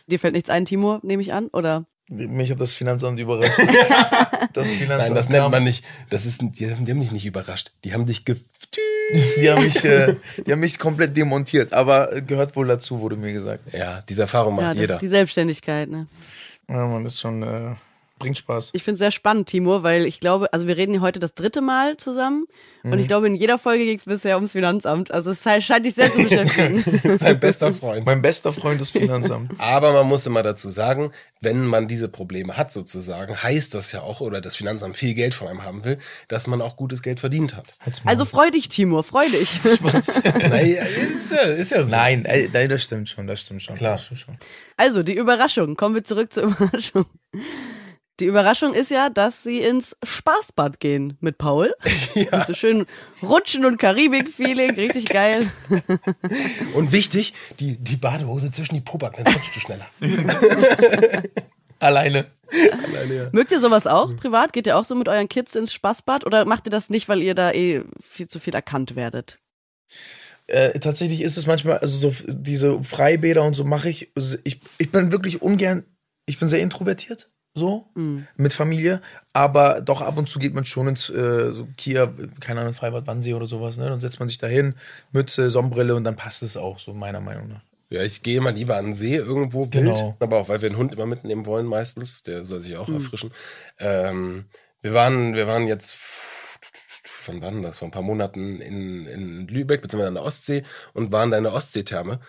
Dir fällt nichts ein, Timur, nehme ich an? Oder? Mich hat das Finanzamt überrascht. Das Finanzamt. Nein, das nennt man nicht. Das ist, die, haben- die haben dich nicht überrascht. Die haben dich ge Die haben mich, äh, die haben mich komplett demontiert, aber gehört wohl dazu, wurde mir gesagt. Ja, diese Erfahrung Ja, macht das jeder. ist die Selbstständigkeit, ne? Ja, man, ist schon, äh, bringt Spaß. Ich finde es sehr spannend, Timur, weil ich glaube, also wir reden hier heute das dritte Mal zusammen und Mhm. ich glaube, in jeder Folge ging es bisher ums Finanzamt. Also es scheint dich sehr zu beschäftigen. Sein bester Freund. Mein bester Freund ist Finanzamt. Aber man muss immer dazu sagen, wenn man diese Probleme hat sozusagen, heißt das ja auch, oder das Finanzamt viel Geld von einem haben will, dass man auch gutes Geld verdient hat. Also freu dich, Timur, freu dich. naja, ist ja, ist ja so. Nein, das stimmt schon, das stimmt schon. Klar. Das stimmt schon. Also, die Überraschung. Kommen wir zurück zur Überraschung. Die Überraschung ist ja, dass sie ins Spaßbad gehen mit Paul. Ja. So schön rutschen und Karibik-Feeling, richtig geil. Und wichtig, die, die Badehose zwischen die Pobacken, dann rutschst du schneller. Alleine. Mögt ihr sowas auch privat? Geht ihr auch so mit euren Kids ins Spaßbad oder macht ihr das nicht, weil ihr da eh viel zu viel erkannt werdet? Äh, tatsächlich ist es manchmal, also so diese Freibäder und so mache ich. Also ich. Ich bin wirklich ungern, ich bin sehr introvertiert, so, mit Familie, aber doch ab und zu geht man schon ins äh, so Kia, keine Ahnung, Freibad Wannsee oder sowas, ne? Dann setzt man sich dahin, Mütze, Sonnenbrille und dann passt es auch, so meiner Meinung nach. Ja, ich gehe mal lieber an den See irgendwo wild, Genau. aber auch weil wir einen Hund immer mitnehmen wollen meistens, der soll sich auch erfrischen. Ähm, wir waren, wir waren jetzt, wann war denn das? Vor ein paar Monaten in, in Lübeck beziehungsweise an der Ostsee und waren da in der Ostseetherme.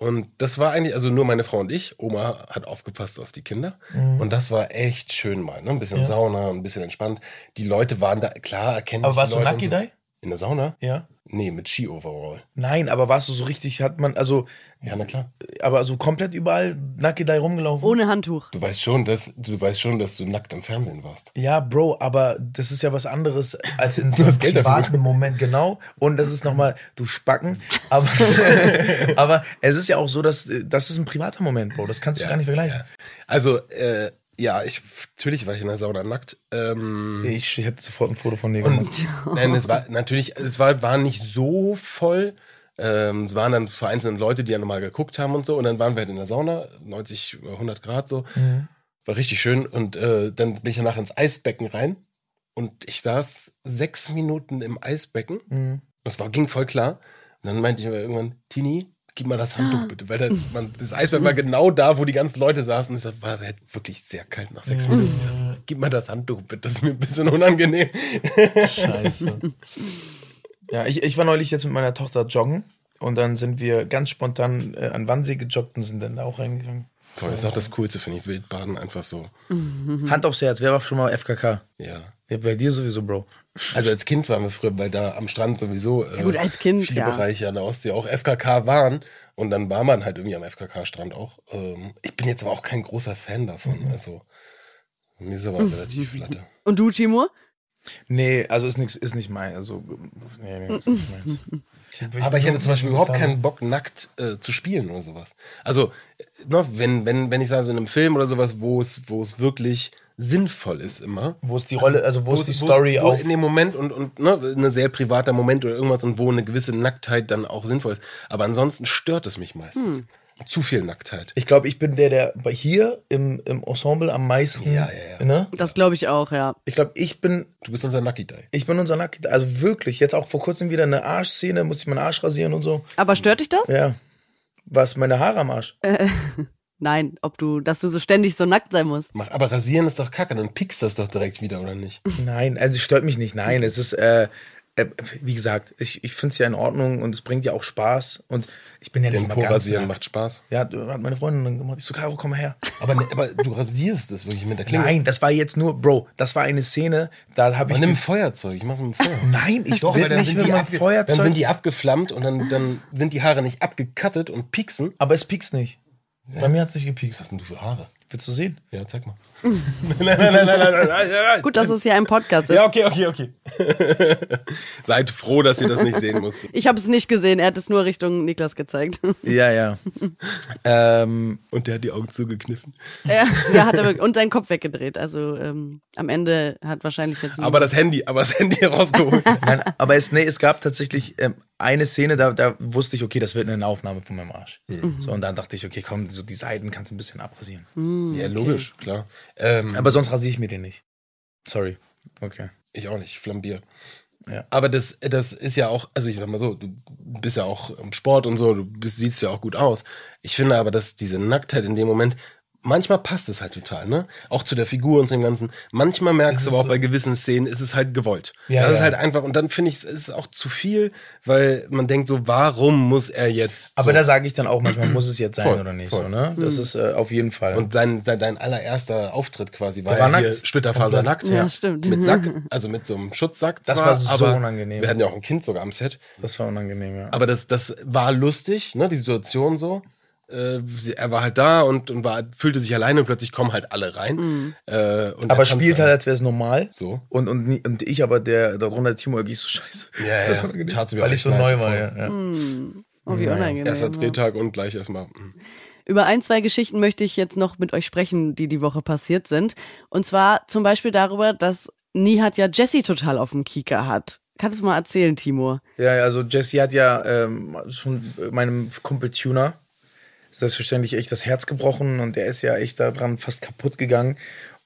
Und das war eigentlich, also nur meine Frau und ich. Oma hat aufgepasst auf die Kinder. Und das war echt schön mal. Ne? Ein bisschen Mhm. Ja. Sauna, ein bisschen entspannt. Die Leute waren da, klar, erkennen Aber warst du und so. In der Sauna? Ja. Nee, mit Ski-Overall. Nein, aber warst du so richtig, hat man, also, Ja, na klar. aber so komplett überall Nakidai rumgelaufen? Ohne Handtuch. Du weißt schon, dass du weißt schon, dass du nackt im Fernsehen warst. Ja, Bro, aber das ist ja was anderes als in so einem privaten Moment, genau. Und das ist nochmal, du Spacken. Aber, aber es ist ja auch so, dass das ist ein privater Moment, Bro. Das kannst du gar nicht vergleichen. Also, äh, ja, ich natürlich war ich in der Sauna nackt. Ähm, Ich, ich hätte sofort ein Foto von dir gemacht. und nein, es war natürlich, es war, war nicht so voll. Ähm, es waren dann vereinzelt Leute, die ja nochmal geguckt haben und so. Und dann waren wir halt in der Sauna, 90 oder 100 Grad so. War richtig schön. Und äh, dann bin ich danach ins Eisbecken rein. Und ich saß sechs Minuten im Eisbecken. Das war, ging voll klar. Und dann meinte ich irgendwann, Tini, gib mal das Handtuch bitte. Weil der, man, das Eisbecken war genau da, wo die ganzen Leute saßen. Und es war halt wirklich sehr kalt nach sechs Minuten. Ich sag, gib mal das Handtuch bitte, das ist mir ein bisschen unangenehm. Scheiße. Ja, ich, ich war neulich jetzt mit meiner Tochter joggen und dann sind wir ganz spontan äh, an Wannsee gejoggt und sind dann da auch reingegangen. Boah, das ist auch das Coolste, finde ich. Wildbaden einfach so. Hand aufs Herz, wer war schon mal FKK? Ja. Ja, bei dir sowieso, Bro. Also als Kind waren wir früher, weil da am Strand sowieso äh, gut, als Kind, viele ja. Bereiche an der Ostsee auch FKK waren. Und dann war man halt irgendwie am FKK-Strand auch. Ähm, ich bin jetzt aber auch kein großer Fan davon. Also mir ist aber relativ flatte. Und du, Timur? Nee, also ist nichts, ist nicht mein, also nee, nee, ist nicht meins. Aber ich hätte zum Beispiel überhaupt keinen Bock, nackt äh, zu spielen oder sowas. Also, ne, wenn, wenn, wenn ich sage, so in einem Film oder sowas, wo es, wo es wirklich sinnvoll ist immer. Wo ist die Rolle, also wo ist die Story wo auf? In dem Moment und, und ne, ein sehr privater Moment oder irgendwas und wo eine gewisse Nacktheit dann auch sinnvoll ist. Aber ansonsten stört es mich meistens. Hm. Zu viel Nacktheit. Ich glaube, ich bin der, der bei hier im, im Ensemble am meisten. Ja, ja, ja. Ne? Das glaube ich auch, ja. Ich glaube, ich bin, Du bist unser Lucky Day. ich bin unser Lucky. Also wirklich, jetzt auch vor kurzem wieder eine Arschszene, musste ich meinen Arsch rasieren und so. Aber stört dich das? Ja. Was, meine Haare am Arsch? Nein, ob du, dass du so ständig so nackt sein musst. Mach, aber rasieren ist doch kacke, dann piekst das doch direkt wieder, oder nicht? Nein, also es stört mich nicht. Nein, es ist, äh, äh, wie gesagt, ich, ich finde es ja in Ordnung und es bringt ja auch Spaß. Und ich bin ja Den nicht mal ganz rasieren nackt. macht Spaß. Ja, hat meine Freundin dann gemacht. Ich so, Caro, komm mal her. Aber, ne, aber du rasierst das wirklich mit der Klinge. Nein, das war jetzt nur, Bro, das war eine Szene, da habe Aber ich. nimm ein ge- Feuerzeug, ich mach's mit dem Feuer. Nein, ich Doch, will weil dann nicht sind mit meinem abge- Feuerzeug. Dann sind die abgeflammt und dann, dann sind die Haare nicht abgekattet und pieksen. aber es piekst nicht. Bei mir hat es nicht gepiekst. Was hast denn du für Haare? Willst du sehen? Ja, zeig mal. nein, nein, nein, nein, nein, nein, nein, nein. Gut, dass es hier ein Podcast ist. Ja, okay, okay, okay. Seid froh, dass ihr das nicht sehen musstet. Ich habe es nicht gesehen, er hat es nur Richtung Niklas gezeigt. Ja, ja. ähm, Und der hat die Augen zugekniffen. ja, ja, hat er und seinen Kopf weggedreht. Also ähm, am Ende hat wahrscheinlich jetzt Aber das Handy, aber das Handy rausgeholt. nein, aber es, nee, es gab tatsächlich ähm, eine Szene, da, da wusste ich, okay, das wird eine Aufnahme von meinem Arsch. So, und dann dachte ich, okay, komm, so die Seiten kannst du ein bisschen abrasieren. ja, logisch, klar. Ähm, Aber sonst rasiere ich mir den nicht. Sorry. Okay. ich auch nicht, ich flambier. Ja. Aber das, das ist ja auch, also ich sag mal so, du bist ja auch im Sport und so, du bist, siehst ja auch gut aus. Ich finde aber, dass diese Nacktheit in dem Moment, manchmal passt es halt total, ne? Auch zu der Figur und zu dem Ganzen. Manchmal merkst du aber auch bei gewissen Szenen, ist es halt gewollt. Ja, das ist ja. halt einfach, und dann finde ich, es ist auch zu viel, weil man denkt so, warum muss er jetzt. Aber so? da sage ich dann auch manchmal, muss es jetzt sein Voll, oder nicht. voll. So, ne? Das ist äh, auf jeden Fall. Und dein, dein, dein allererster Auftritt quasi war, war ja hier nackt. splitterfasernackt. Ja, stimmt. Mit Sack, also mit so einem Schutzsack. Das zwar, war so aber unangenehm. Wir hatten ja auch ein Kind sogar am Set. das war unangenehm, ja. Aber das, das war lustig, ne, die Situation so. Äh, sie, er war halt da und, und war, fühlte sich alleine und plötzlich kommen halt alle rein. Äh, und aber er spielt halt, als wäre es normal. So. Und, und, und ich aber, der darunter Timo, ich so scheiße. Ja, Ist das ja. unangenehm? Weil ich so neu war, ja. ja. Oh, wie unangenehm. Erster ja. Drehtag und gleich erstmal. mm. Über ein, zwei Geschichten möchte ich jetzt noch mit euch sprechen, die die Woche passiert sind. Und zwar zum Beispiel darüber, dass Nihat ja Jessie total auf dem Kieker hat. Kannst du mal erzählen, Timo? Ja, also Jesse hat ja ähm, schon meinem Kumpel Tuner selbstverständlich echt das Herz gebrochen und er ist ja echt daran fast kaputt gegangen.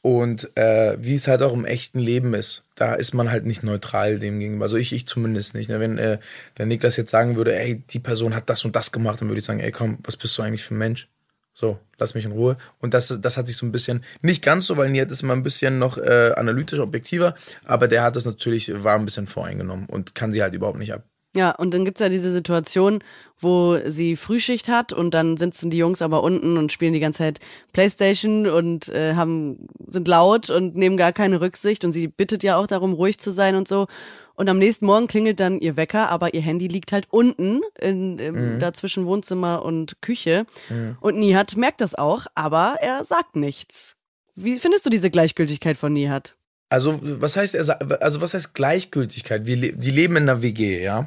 Und äh, wie es halt auch im echten Leben ist, da ist man halt nicht neutral dem gegenüber. Also ich, ich zumindest nicht. Ne? Wenn, äh, wenn Niklas jetzt sagen würde, ey, die Person hat das und das gemacht, dann würde ich sagen, ey, komm, was bist du eigentlich für ein Mensch? So, lass mich in Ruhe. Und das, das hat sich so ein bisschen, nicht ganz so, weil Nihat ist immer ein bisschen noch äh, analytisch, objektiver, aber der hat das natürlich, war ein bisschen voreingenommen und kann sie halt überhaupt nicht ab. Ja, und dann gibt's ja diese Situation, wo sie Frühschicht hat und dann sitzen die Jungs aber unten und spielen die ganze Zeit Playstation und äh, haben, sind laut und nehmen gar keine Rücksicht und sie bittet ja auch darum, ruhig zu sein und so. Und am nächsten Morgen klingelt dann ihr Wecker, aber ihr Handy liegt halt unten in, im, da zwischen Wohnzimmer und Küche. Und Nihat merkt das auch, aber er sagt nichts. Wie findest du diese Gleichgültigkeit von Nihat? Also, was heißt er, also was heißt Gleichgültigkeit? Wir, die leben in einer WG, ja?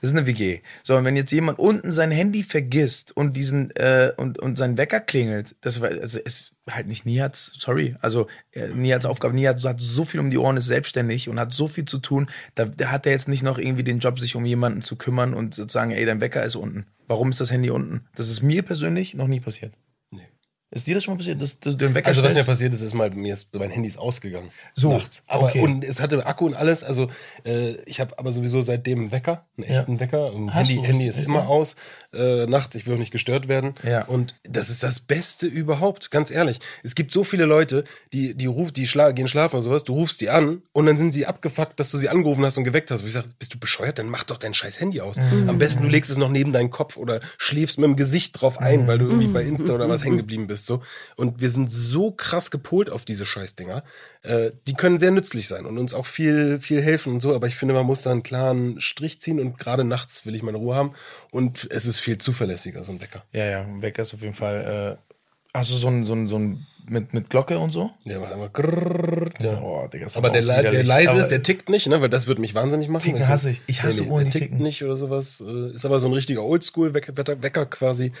Das ist eine WG. So, und wenn jetzt jemand unten sein Handy vergisst und diesen, äh, und, und sein Wecker klingelt, das war, also ist halt nicht Niats, sorry. Also, äh, Niats Aufgabe, Niat hat so viel um die Ohren, ist selbstständig und hat so viel zu tun, da, da hat er jetzt nicht noch irgendwie den Job, sich um jemanden zu kümmern und zu sagen, ey, dein Wecker ist unten. Warum ist das Handy unten? Das ist mir persönlich noch nie passiert. Ist dir das schon mal passiert, dass, du den Wecker Also was mir passiert ist, ist mal, mir ist mein Handy ist ausgegangen. So, Nachts. Aber okay. und es hatte Akku und alles. Also äh, ich habe aber sowieso seitdem einen Wecker, einen Ja. echten Wecker. Und Hast Handy? Handy ist immer ja? aus äh, nachts. Ich will auch nicht gestört werden. Ja. Und das ist das Beste überhaupt, ganz ehrlich. Es gibt so viele Leute, die die ruft, die schla gehen schlafen oder sowas. Du rufst die an und dann sind sie abgefuckt, dass du sie angerufen hast und geweckt hast. Wo ich sage, bist du bescheuert? Dann mach doch dein scheiß Handy aus. Mhm. Am besten du legst es noch neben deinen Kopf oder schläfst mit dem Gesicht drauf ein, weil du irgendwie bei Insta oder was hängen geblieben bist. So. Und wir sind so krass gepolt auf diese Scheißdinger. Äh, die können sehr nützlich sein und uns auch viel, viel helfen und so. Aber ich finde, man muss da einen klaren Strich ziehen und gerade nachts will ich meine Ruhe haben. Und es ist viel zuverlässiger, so ein Wecker. Ja, ja, ein Wecker ist auf jeden Fall. Äh, hast du so ein, so ein, so ein mit, mit Glocke und so? Der macht immer grrrr, ja. Oh, Digga, Aber der, der widerlich. leise ist, der tickt nicht, ne? Weil das würde mich wahnsinnig machen. Ticken hasse ich. Ich hasse Uhren, die der tickt ticken. nicht oder sowas. Ist aber so ein richtiger Oldschool-Wecker Wecker quasi.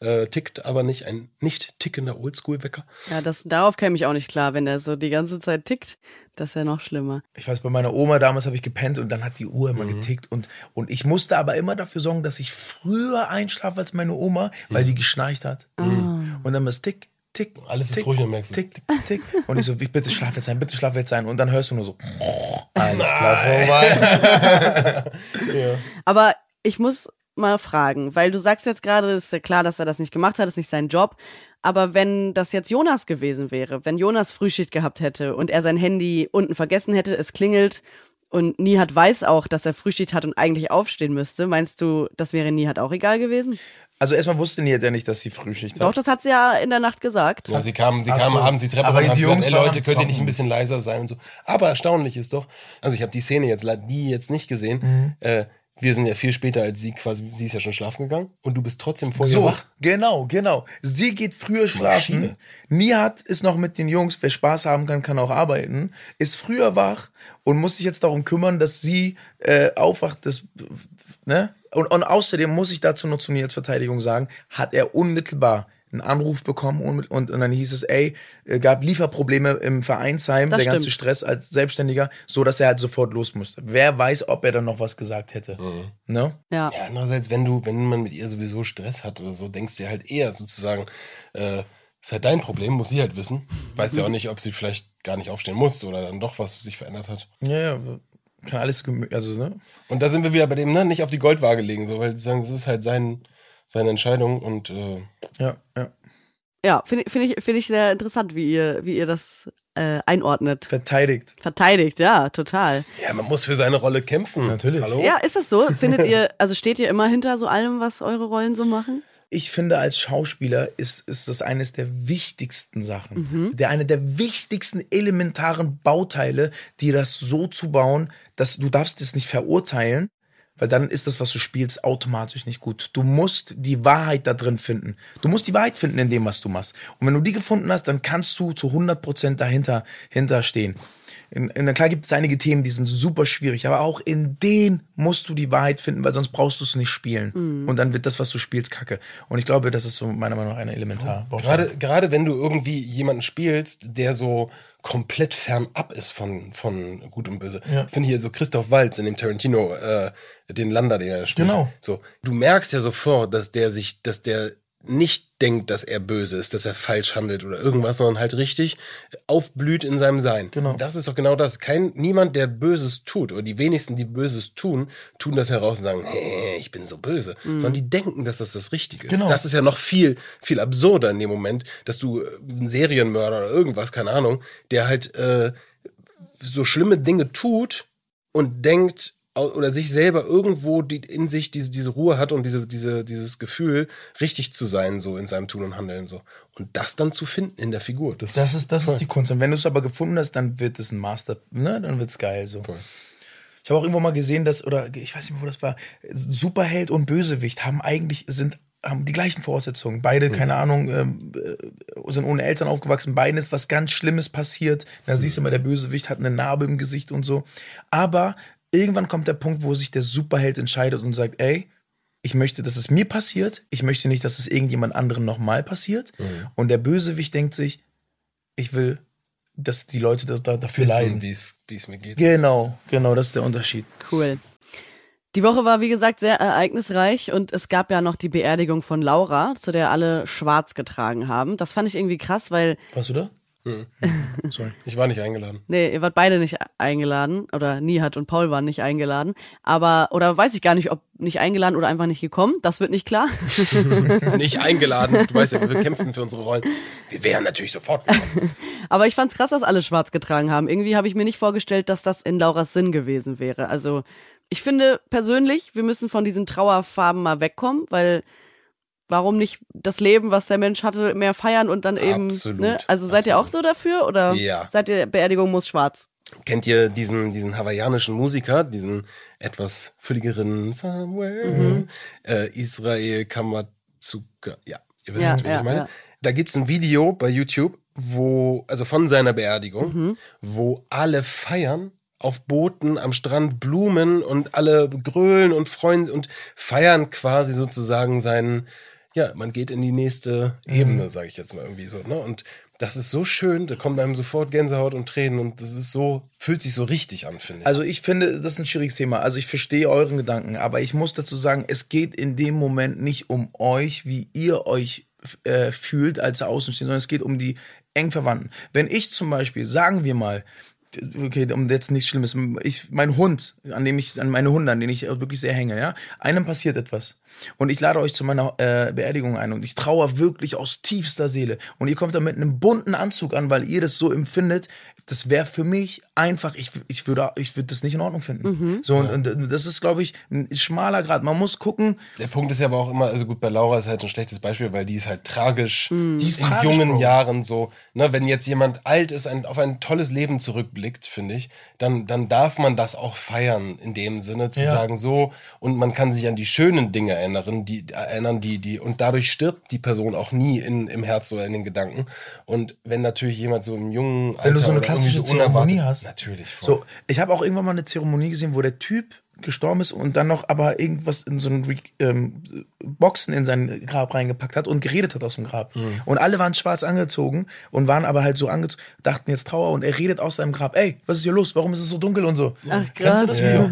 Äh, tickt aber nicht. Ein nicht tickender Oldschool-Wecker. Ja, das, darauf käme ich auch nicht klar, wenn der so die ganze Zeit tickt. Das ist ja noch schlimmer. Ich weiß, bei meiner Oma damals habe ich gepennt und dann hat die Uhr immer getickt und, und ich musste aber immer dafür sorgen, dass ich früher einschlafe als meine Oma, weil die geschnarcht hat. Und dann ist tick, tick. Alles ist tick, ruhig und merkst du. Tick, tick, tick. Und ich so, wie, bitte schlaf jetzt ein, bitte schlaf jetzt ein. Und dann hörst du nur so, alles klar, vorbei. Aber ich muss mal fragen, weil du sagst jetzt gerade, ist ja klar, dass er das nicht gemacht hat, ist nicht sein Job. Aber wenn das jetzt Jonas gewesen wäre, wenn Jonas Frühschicht gehabt hätte und er sein Handy unten vergessen hätte, es klingelt und Nihat weiß auch, dass er Frühschicht hat und eigentlich aufstehen müsste, meinst du, das wäre Nihat auch egal gewesen? Also erstmal wusste Nihat ja nicht, dass sie Frühschicht Doch, hat. das hat sie ja in der Nacht gesagt. Ja, sie kamen, sie Ach kamen so. abends die Treppe Aber und die Jungs gesagt, ey Leute, könnt ihr nicht ein bisschen leiser sein und so. Aber erstaunlich ist doch, also ich habe die Szene jetzt, die jetzt nicht gesehen, Mhm. äh, wir sind ja viel später als sie quasi, sie ist ja schon schlafen gegangen und du bist trotzdem vor ihr So, wach. genau, genau. Sie geht früher schlafen. Maschine. Nihat ist noch mit den Jungs, wer Spaß haben kann, kann auch arbeiten. Ist früher wach und muss sich jetzt darum kümmern, dass sie äh, aufwacht. Das, ne? und, und außerdem muss ich dazu noch zu Niats Verteidigung sagen, hat er unmittelbar einen Anruf bekommen und, und, und dann hieß es, ey, äh, gab Lieferprobleme im Vereinsheim, Das der ganze stimmt. Stress als Selbstständiger, so dass er halt sofort los musste. Wer weiß, ob er dann noch was gesagt hätte. Ne? Ja. Ja, andererseits, wenn du, wenn man mit ihr sowieso Stress hat oder so, denkst du ja halt eher sozusagen, äh, ist halt dein Problem, muss sie halt wissen. Weißt ja auch nicht, ob sie vielleicht gar nicht aufstehen muss oder dann doch was sich verändert hat. Ja, ja, kann alles, also, ne? Und da sind wir wieder bei dem, ne, nicht auf die Goldwaage legen, so, weil die sagen, das ist halt sein, seine Entscheidung und äh, Ja, ja. Ja, finde ich, finde ich, finde ich sehr interessant, wie ihr, wie ihr das äh, einordnet. Verteidigt. Verteidigt, ja, total. ja, man muss für seine Rolle kämpfen. Natürlich. Hallo? Ja, ist das so? Findet ihr, also steht ihr immer hinter so allem, was eure Rollen so machen? Ich finde, als Schauspieler ist, ist das eines der wichtigsten Sachen. Der eine der wichtigsten elementaren Bauteile, die das so zu bauen, dass du darfst es nicht verurteilen, weil dann ist das, was du spielst, automatisch nicht gut. Du musst die Wahrheit da drin finden. Du musst die Wahrheit finden in dem, was du machst. Und wenn du die gefunden hast, dann kannst du zu 100% dahinter hinterstehen. In, in, klar gibt es einige Themen, die sind super schwierig, aber auch in denen musst du die Wahrheit finden, weil sonst brauchst du es nicht spielen. Und dann wird das, was du spielst, kacke. Und ich glaube, das ist so meiner Meinung nach eine elementar. Gerade, gerade wenn du irgendwie jemanden spielst, der so komplett fernab ist von, von Gut und Böse. Ja. Ich finde hier so Christoph Waltz in dem Tarantino, äh, den Lander, den er spielt. Genau. So, du merkst ja sofort, dass der sich, dass der nicht denkt, dass er böse ist, dass er falsch handelt oder irgendwas, sondern halt richtig aufblüht in seinem Sein. Genau. Das ist doch genau das. Kein, niemand, der Böses tut, oder die wenigsten, die Böses tun, tun das heraus und sagen, hey, ich bin so böse. Sondern die denken, dass das das Richtige ist. Genau. Das ist ja noch viel, viel absurder in dem Moment, dass du äh, einen Serienmörder oder irgendwas, keine Ahnung, der halt äh, so schlimme Dinge tut und denkt oder sich selber irgendwo die, in sich diese, diese Ruhe hat und diese, diese, dieses Gefühl, richtig zu sein, so in seinem Tun und Handeln. so Und das dann zu finden in der Figur. Das, Das ist, das ist die Kunst. Und wenn du es aber gefunden hast, dann wird es ein Master, ne? Dann wird's geil so. Voll. Ich habe auch irgendwo mal gesehen, dass, oder ich weiß nicht mehr, wo das war, Superheld und Bösewicht haben eigentlich, sind, haben die gleichen Voraussetzungen. Beide, keine Ahnung, ähm, äh, sind ohne Eltern aufgewachsen, beiden ist was ganz Schlimmes passiert. Da siehst du mal, der Bösewicht hat eine Narbe im Gesicht und so. Aber irgendwann kommt der Punkt, wo sich der Superheld entscheidet und sagt, ey, ich möchte, dass es mir passiert. Ich möchte nicht, dass es irgendjemand anderem nochmal passiert. Und der Bösewicht denkt sich, ich will, dass die Leute da, da, dafür wissen, leiden. wie es wie es mir geht. Genau, genau, das ist der Unterschied. Cool. Die Woche war, wie gesagt, sehr ereignisreich und es gab ja noch die Beerdigung von Laura, zu der alle schwarz getragen haben. Das fand ich irgendwie krass, weil, Warst du da? Sorry. Ich war nicht eingeladen. nee, ihr wart beide nicht eingeladen oder Nihat und Paul waren nicht eingeladen. Aber, oder weiß ich gar nicht, ob nicht eingeladen oder einfach nicht gekommen. Das wird nicht klar. nicht eingeladen. Du weißt ja, wir kämpfen für unsere Rollen. Wir wären natürlich sofort gekommen. Aber ich fand's krass, dass alle schwarz getragen haben. Irgendwie habe ich mir nicht vorgestellt, dass das in Lauras Sinn gewesen wäre. Also ich finde persönlich, wir müssen von diesen Trauerfarben mal wegkommen, weil warum nicht das Leben, was der Mensch hatte, mehr feiern und dann eben. Absolut, Ne? Also seid ihr auch absolut. so dafür oder Ja. seid ihr Beerdigung muss schwarz? Kennt ihr diesen, diesen hawaiianischen Musiker, diesen etwas fülligeren Somewhere, Mhm. äh, Israel Kamatsuka, ja, ihr wisst, Ja, was ja, ich meine. ja. Da gibt's ein Video bei YouTube, wo, also von seiner Beerdigung, Mhm. wo alle feiern, auf Booten am Strand Blumen und alle grölen und freuen und feiern quasi sozusagen seinen, ja, man geht in die nächste Mhm. Ebene, sage ich jetzt mal irgendwie so, ne? Und das ist so schön, da kommt einem sofort Gänsehaut und Tränen und das ist so, fühlt sich so richtig an, finde ich. Also ich finde, das ist ein schwieriges Thema. Also ich verstehe euren Gedanken, aber ich muss dazu sagen, es geht in dem Moment nicht um euch, wie ihr euch äh, fühlt als Außenstehender, sondern es geht um die eng Verwandten. Wenn ich zum Beispiel, sagen wir mal, okay, um jetzt nichts Schlimmes, ich, mein Hund, an dem ich, an meine Hunde, an denen ich wirklich sehr hänge, ja, einem passiert etwas. Und ich lade euch zu meiner äh, Beerdigung ein. Und ich trauere wirklich aus tiefster Seele. Und ihr kommt da mit einem bunten Anzug an, weil ihr das so empfindet, das wäre für mich einfach, ich, ich würde ich würde das nicht in Ordnung finden. So, und, und das ist, glaube ich, ein schmaler Grad. Man muss gucken, Der Punkt ist ja aber auch immer, also gut, bei Laura ist halt ein schlechtes Beispiel, weil die ist halt tragisch Die ist in tragisch, jungen Bro. Jahren so. Ne, wenn jetzt jemand alt ist, ein, auf ein tolles Leben zurückblickt, finde ich, dann, dann darf man das auch feiern in dem Sinne, zu Ja. sagen so, und man kann sich an die schönen Dinge erinnern, die erinnern, die, die, und dadurch stirbt die Person auch nie in, im Herz oder in den Gedanken. Und wenn natürlich jemand so im jungen Alter Wenn du so eine klassische Zeremonie hast. natürlich. Voll. So, ich habe auch irgendwann mal eine Zeremonie gesehen, wo der Typ gestorben ist und dann noch aber irgendwas in so einen Re ähm, Boxen in sein Grab reingepackt hat und geredet hat aus dem Grab. Mhm. Und alle waren schwarz angezogen und waren aber halt so angezogen, dachten jetzt Trauer und er redet aus seinem Grab, ey, was ist hier los? Warum ist es so dunkel und so? Ach, Kennst du das Video?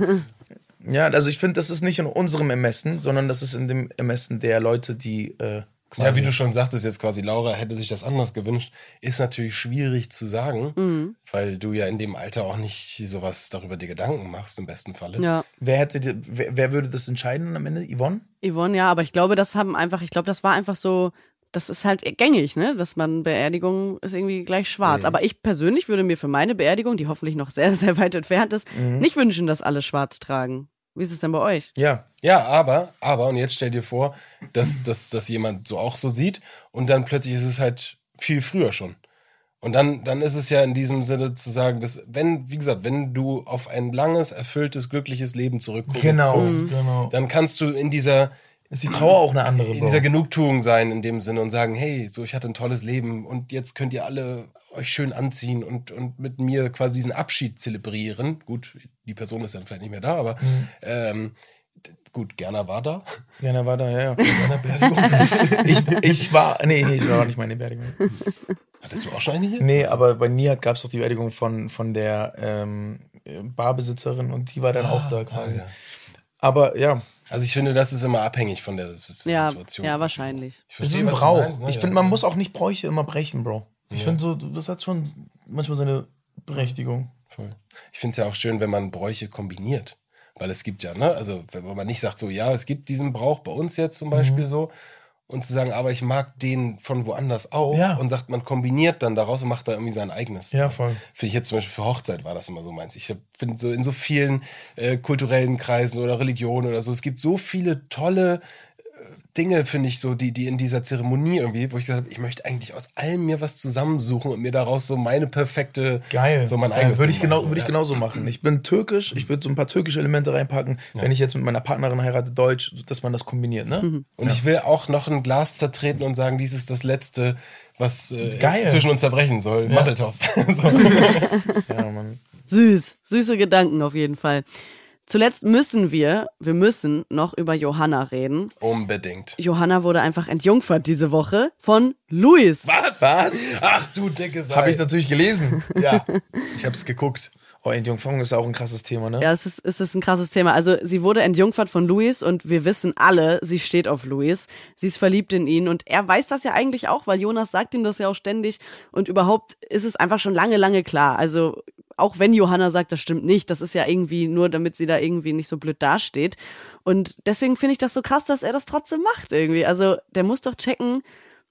Ja, also ich finde, das ist nicht in unserem Ermessen, sondern das ist in dem Ermessen der Leute, die äh, quasi Ja, wie du schon sagtest, jetzt quasi Laura hätte sich das anders gewünscht, ist natürlich schwierig zu sagen, Mhm. weil du ja in dem Alter auch nicht sowas darüber dir Gedanken machst, im besten Falle. Ja. Wer hätte, wer, wer würde das entscheiden am Ende? Yvonne? Yvonne, ja, aber ich glaube, das haben einfach, ich glaube, das war einfach so, das ist halt gängig, ne? Dass man Beerdigung ist irgendwie gleich schwarz. Aber ich persönlich würde mir für meine Beerdigung, die hoffentlich noch sehr, sehr weit entfernt ist, nicht wünschen, dass alle schwarz tragen. Wie ist es denn bei euch? Ja. Ja, aber, aber, und jetzt stell dir vor, dass, dass, dass jemand so auch so sieht und dann plötzlich ist es halt viel früher schon. Und dann, dann ist es ja in diesem Sinne zu sagen, dass, wenn, wie gesagt, wenn du auf ein langes, erfülltes, glückliches Leben zurückguckst, Genau, guckst, genau. dann kannst du in dieser, Ist die Trauer auch eine andere, in Bro. dieser Genugtuung sein in dem Sinne und sagen, hey, so ich hatte ein tolles Leben und jetzt könnt ihr alle euch schön anziehen und, und mit mir quasi diesen Abschied zelebrieren. Gut, die Person ist dann vielleicht nicht mehr da, aber Mhm. ähm, gut, Gerner war da. Jana war da, ja, ja. ich, ich war, nee, nee, ich war nicht meine Beerdigung. Hattest du auch schon eine hier? Nee, aber bei Nihat gab es doch die Beerdigung von, von der ähm, Barbesitzerin und die war dann auch da quasi. ja. Aber ja, Also ich finde, das ist immer abhängig von der S- Ja, Situation. ja, wahrscheinlich. Ich ist verstehe, ein was du Brauch. meinst, ne? Ich Ja. finde, man muss auch nicht Bräuche immer brechen, Bro. Ich finde so, das hat schon manchmal seine Berechtigung. Voll. Ich finde es ja auch schön, wenn man Bräuche kombiniert. Weil es gibt ja, ne, also wenn man nicht sagt so, ja, es gibt diesen Brauch bei uns jetzt zum Mhm. Beispiel so, und zu sagen, aber ich mag den von woanders auch Ja. und sagt, man kombiniert dann daraus und macht da irgendwie sein eigenes. Ja, voll. Finde ich jetzt zum Beispiel für Hochzeit war das immer so meins. Ich finde so in so vielen äh, kulturellen Kreisen oder Religionen oder so, es gibt so viele tolle Dinge, finde ich, so, die, die in dieser Zeremonie irgendwie, wo ich gesagt habe, ich möchte eigentlich aus allem mir was zusammensuchen und mir daraus so meine perfekte, Geil. so mein Geil. eigenes Würde ich, genau, so, würde ich ja. genauso machen. Ich bin türkisch, ich würde so ein paar türkische Elemente reinpacken, wenn ich jetzt mit meiner Partnerin heirate, deutsch, dass man das kombiniert, ne? Und ich will auch noch ein Glas zertreten und sagen, dies ist das Letzte, was äh, Geil. zwischen uns zerbrechen soll. Masseltoff. so. Ja, Mann. Süß, süße Gedanken auf jeden Fall. Zuletzt müssen wir, wir müssen noch über Johanna reden. Unbedingt. Johanna wurde einfach entjungfert diese Woche von Luis. Was? Was? Ach du dicke Sei. Habe ich natürlich gelesen. Ja, ich habe es geguckt. Oh, Entjungferung ist auch ein krasses Thema, ne? Ja, es ist, es ist ein krasses Thema. Also sie wurde entjungfert von Luis und wir wissen alle, sie steht auf Luis. Sie ist verliebt in ihn und er weiß das ja eigentlich auch, weil Jonas sagt ihm das ja auch ständig und überhaupt ist es einfach schon lange, lange klar. Also auch wenn Johanna sagt, das stimmt nicht, das ist ja irgendwie nur, damit sie da irgendwie nicht so blöd dasteht. Und deswegen finde ich das so krass, dass er das trotzdem macht irgendwie. Also der muss doch checken,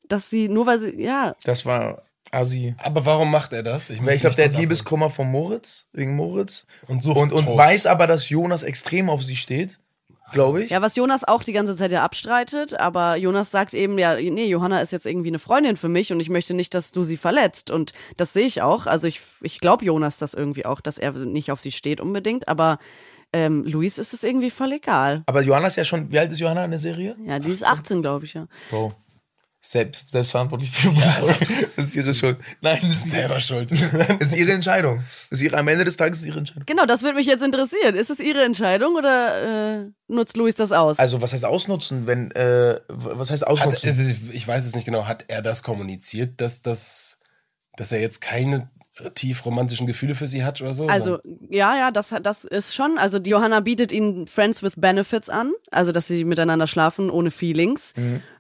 dass sie, nur weil sie, ja, Das war Asi. Aber warum macht er das? Ich mich glaube, der hat Liebeskummer von Moritz, wegen Moritz. Und sucht und, und weiß aber, dass Jonas extrem auf sie steht, glaube ich. Ja, was Jonas auch die ganze Zeit ja abstreitet, aber Jonas sagt eben, ja, nee, Johanna ist jetzt irgendwie eine Freundin für mich und ich möchte nicht, dass du sie verletzt. Und das sehe ich auch. Also ich, ich glaube Jonas das irgendwie auch, dass er nicht auf sie steht unbedingt, aber ähm, Luis ist es irgendwie voll egal. Aber Johanna ist ja schon, wie alt ist Johanna in der Serie? Ja, die ist 18, glaube ich, ja. Bro. Selbst, selbstverantwortlich für Das ist ihre Schuld. Nein, das ist, Selber schuld. das ist ihre Entscheidung. Das ist ihre, am Ende des Tages ist ihre Entscheidung. Genau, das würde mich jetzt interessieren. Ist es ihre Entscheidung oder äh, nutzt Luis das aus? Also, was heißt ausnutzen, wenn, äh, was heißt Hat, ausnutzen? also ich weiß es nicht genau. Hat er das kommuniziert, dass, das, dass er jetzt keine tief romantischen Gefühle für sie hat oder so? Also, ja, ja, das, das ist schon. Also, die Johanna bietet ihnen Friends with Benefits an. Also, dass sie miteinander schlafen ohne Feelings.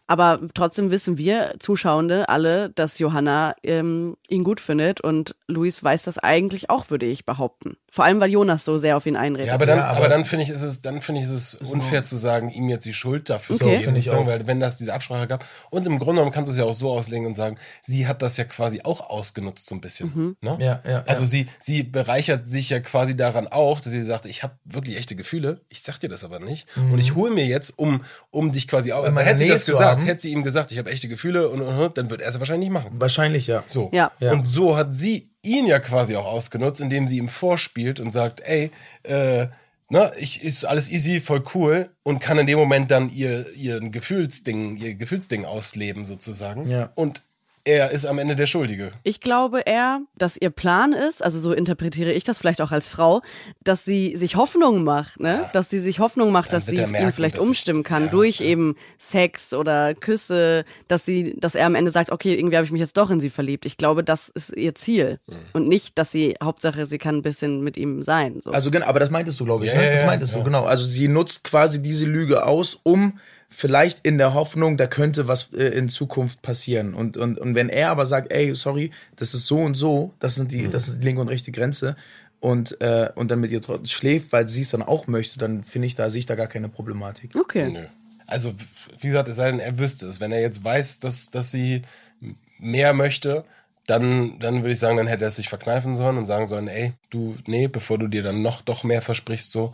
Aber trotzdem wissen wir Zuschauende alle, dass Johanna ähm, ihn gut findet und Luis weiß das eigentlich auch, würde ich behaupten. Vor allem, weil Jonas so sehr auf ihn einredet. Ja, aber dann, Ja, aber- aber, dann finde ich, ist es, dann finde ich, ist es unfair zu sagen, ihm jetzt die Schuld dafür Okay. zu geben, Finde ich weil wenn das diese Absprache gab und im Grunde genommen kannst du es ja auch so auslegen und sagen, sie hat das ja quasi auch ausgenutzt so ein bisschen. Ne? Ja, ja, Also ja. sie, sie bereichert sich ja quasi daran auch, dass sie sagt, ich habe wirklich echte Gefühle, ich sag dir das aber nicht und ich hole mir jetzt, um, um dich quasi auch, hätte sie das zu gesagt, haben. hätte sie ihm gesagt, ich habe echte Gefühle und, und, und dann wird er es wahrscheinlich nicht machen. Wahrscheinlich ja. So. Ja. Ja. Und so hat sie ihn ja quasi auch ausgenutzt, indem sie ihm vorspielt und sagt, ey, äh, na, ich ist alles easy, voll cool und kann in dem Moment dann ihr ihren Gefühlsding, ihr Gefühlsding ausleben sozusagen. Ja. Und er ist am Ende der Schuldige. Ich glaube eher, dass ihr Plan ist, also so interpretiere ich das vielleicht auch als Frau, dass sie sich Hoffnung macht, ne? Dass sie sich Hoffnung macht, Dann dass sie er merken, ihn vielleicht dass ich- umstimmen kann ja, durch eben Sex oder Küsse, dass sie, dass er am Ende sagt, okay, irgendwie habe ich mich jetzt doch in sie verliebt. Ich glaube, das ist ihr Ziel Mhm. und nicht, dass sie Hauptsache sie kann ein bisschen mit ihm sein. So. Also genau, aber das meintest du, glaube ich. Ja, ne? ja, das ja, meintest ja. du, genau. Also sie nutzt quasi diese Lüge aus, um vielleicht in der Hoffnung, da könnte was äh, in Zukunft passieren. Und, und, und wenn er aber sagt, ey, sorry, das ist so und so, das sind die, das ist die linke und rechte Grenze, und, äh, und dann mit ihr trotzdem schläft, weil sie es dann auch möchte, dann finde ich, da sehe ich da gar keine Problematik. okay. Nö. Also, wie gesagt, es sei denn, er wüsste es. Wenn er jetzt weiß, dass, dass sie mehr möchte, dann, dann würde ich sagen, dann hätte er es sich verkneifen sollen und sagen sollen, ey, du, nee, bevor du dir dann noch doch mehr versprichst, so.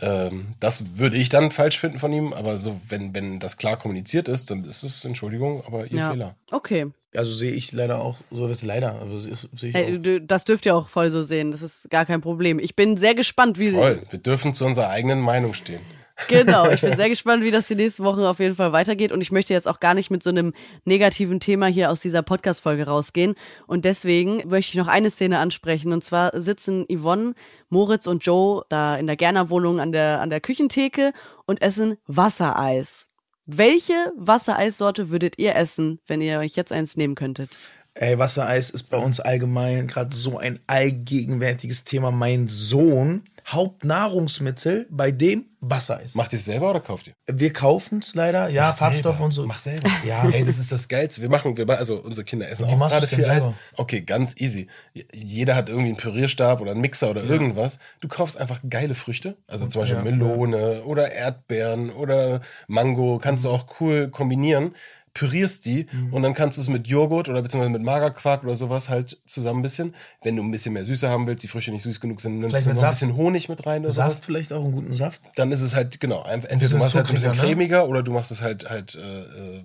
Ähm, das würde ich dann falsch finden von ihm, aber so, wenn, wenn das klar kommuniziert ist, dann ist es, Entschuldigung, aber ihr Ja. Fehler. Okay. Also sehe ich leider auch, so ist leider, aber sehe ich Hey, auch. du- das dürft ihr auch voll so sehen. Das ist gar kein Problem. Ich bin sehr gespannt, wie Voll. Wir dürfen zu unserer eigenen Meinung stehen. Genau, ich bin sehr gespannt, wie das die nächsten Wochen auf jeden Fall weitergeht. Und ich möchte jetzt auch gar nicht mit so einem negativen Thema hier aus dieser Podcast-Folge rausgehen. Und deswegen möchte ich noch eine Szene ansprechen. Und zwar sitzen Yvonne, Moritz und Joe da in der Gerner Wohnung an der, an der Küchentheke und essen Wassereis. Welche Wassereissorte würdet ihr essen, wenn ihr euch jetzt eins nehmen könntet? Ey, Wassereis ist bei uns allgemein gerade so ein allgegenwärtiges Thema. Mein Sohn, Hauptnahrungsmittel, bei dem Wassereis. Macht ihr es selber oder kauft ihr? Wir kaufen es leider, ja, Mach Farbstoffe selber. und so. Mach selber. Ja. Ey, das ist das Geilste. Wir machen, wir, also unsere Kinder essen auch gerade viel Eis. Okay, ganz easy. Jeder hat irgendwie einen Pürierstab oder einen Mixer oder irgendwas. Du kaufst einfach geile Früchte. Also zum Beispiel Ja, Melone oder Erdbeeren oder Mango. Kannst du auch cool kombinieren. Pürierst die Mhm. und dann kannst du es mit Joghurt oder beziehungsweise mit Magerquark oder sowas halt zusammen ein bisschen. Wenn du ein bisschen mehr Süße haben willst, die Früchte nicht süß genug sind, nimmst Vielleicht du noch ein bisschen Honig mit rein oder sowas Saft vielleicht auch einen guten Saft. dann ist es halt, genau, einfach, entweder du machst halt so ein bisschen ne? cremiger oder du machst es halt halt äh, äh,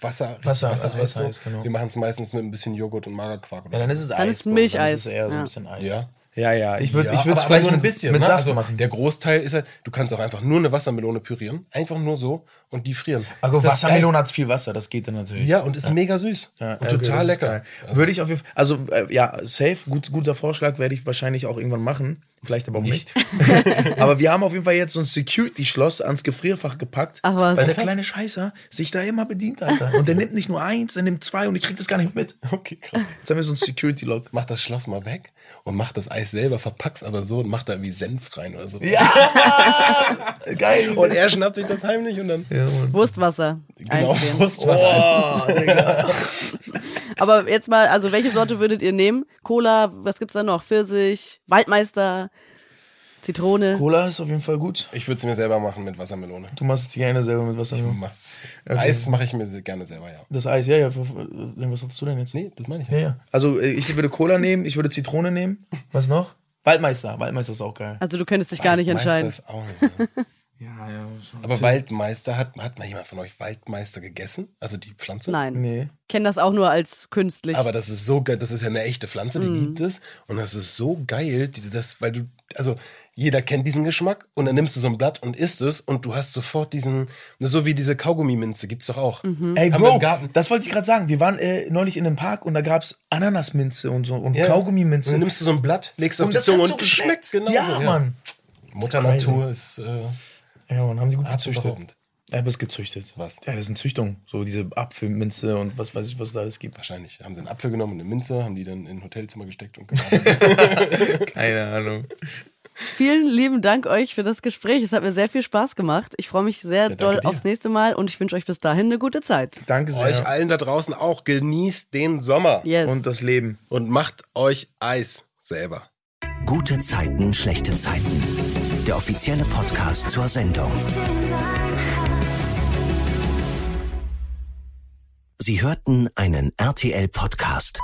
Wasser, Wasser, Wassereis also so. Wassereis, genau. Die machen es meistens mit ein bisschen Joghurt und Magerquark oder Ja, dann so. ist es Dann Eis. ist Bro. Milcheis. Dann ist es eher so Ja. ein bisschen Eis. Ja. Ja, ja. Ich würde Ja, ich würde vielleicht nur ein bisschen. mit ne? Saft also, machen. Der Großteil ist halt, du kannst auch einfach nur eine Wassermelone pürieren, einfach nur so und die frieren. Aber das Wassermelone hat viel Wasser, das geht dann natürlich. Ja, und ist mega süß Ja, und okay, total lecker. geil. Würde ich auf jeden Fall, also äh, ja, safe, gut, guter Vorschlag, werde ich wahrscheinlich auch irgendwann machen. Vielleicht aber auch nicht. aber wir haben auf jeden Fall jetzt so ein Security-Schloss ans Gefrierfach gepackt. Ach was. Weil der kleine Scheißer sich da immer bedient, Alter. Und der nimmt nicht nur eins, der nimmt zwei und ich krieg das gar nicht mit. Okay, krass. Jetzt haben wir so ein Security-Lock. Mach das Schloss mal weg und mach das Eis selber, verpack's aber so und mach da wie Senf rein oder so. Geil. Und er schnappt sich das heimlich und dann. ja, Mann. Wurstwasser. Genau, einfrieren. Wurstwasser. Oh, Digga. Aber jetzt mal, also welche Sorte würdet ihr nehmen? Cola, was gibt's da noch? Pfirsich, Waldmeister, Zitrone. Cola ist auf jeden Fall gut. Ich würde es mir selber machen mit Wassermelone. Du machst es gerne selber mit Wasser. Mach's. Eis mache ich mir gerne selber, ja. Das Eis, ja, ja. Was hast du denn jetzt? Nee, das meine ich. Ja, ja. Also äh, ich würde Cola nehmen, ich würde Zitrone nehmen. Was noch? Waldmeister. Waldmeister ist auch geil. Also du könntest dich gar nicht Waldmeister entscheiden. Ist auch nicht? Ja, ja. Schon. Aber Waldmeister, hat, hat mal jemand von euch Waldmeister gegessen? Also die Pflanze? Nein. Nee. Kenn das auch nur als künstlich. Aber das ist so geil, das ist ja eine echte Pflanze, die Mhm. gibt es. Und das ist so geil, die, das, weil du, also jeder kennt diesen Geschmack und dann nimmst du so ein Blatt und isst es und du hast sofort diesen, so wie diese Kaugummiminze, gibt's doch auch. Mhm. Ey, Haben Bro, im Garten. das wollte ich gerade sagen. Wir waren äh, neulich in einem Park und da gab's Ananasminze und so und Ja. Und Kaugummiminze. dann nimmst du so ein Blatt, legst es auf Und die das Zunge und so es schmeckt genau ja, so. Mann. Mutter Crazy. Natur ist äh, Ja, Mann, haben die gut gezüchtet. Ja, aber es gezüchtet. Was? Ja, das sind Züchtungen. So diese Apfelminze und was weiß ich, was es da alles gibt. Wahrscheinlich. Haben sie einen Apfel genommen und eine Minze, haben die dann in ein Hotelzimmer gesteckt und. Keine Ahnung. Vielen lieben Dank euch für das Gespräch. Es hat mir sehr viel Spaß gemacht. Ich freue mich sehr danke doll dir. aufs nächste Mal und ich wünsche euch bis dahin eine gute Zeit. Danke sehr. euch allen da draußen auch genießt den Sommer Yes. Und das Leben. und macht euch Eis selber. Gute Zeiten, schlechte Zeiten. Der offizielle Podcast zur Sendung. Sie hörten einen RTL-Podcast.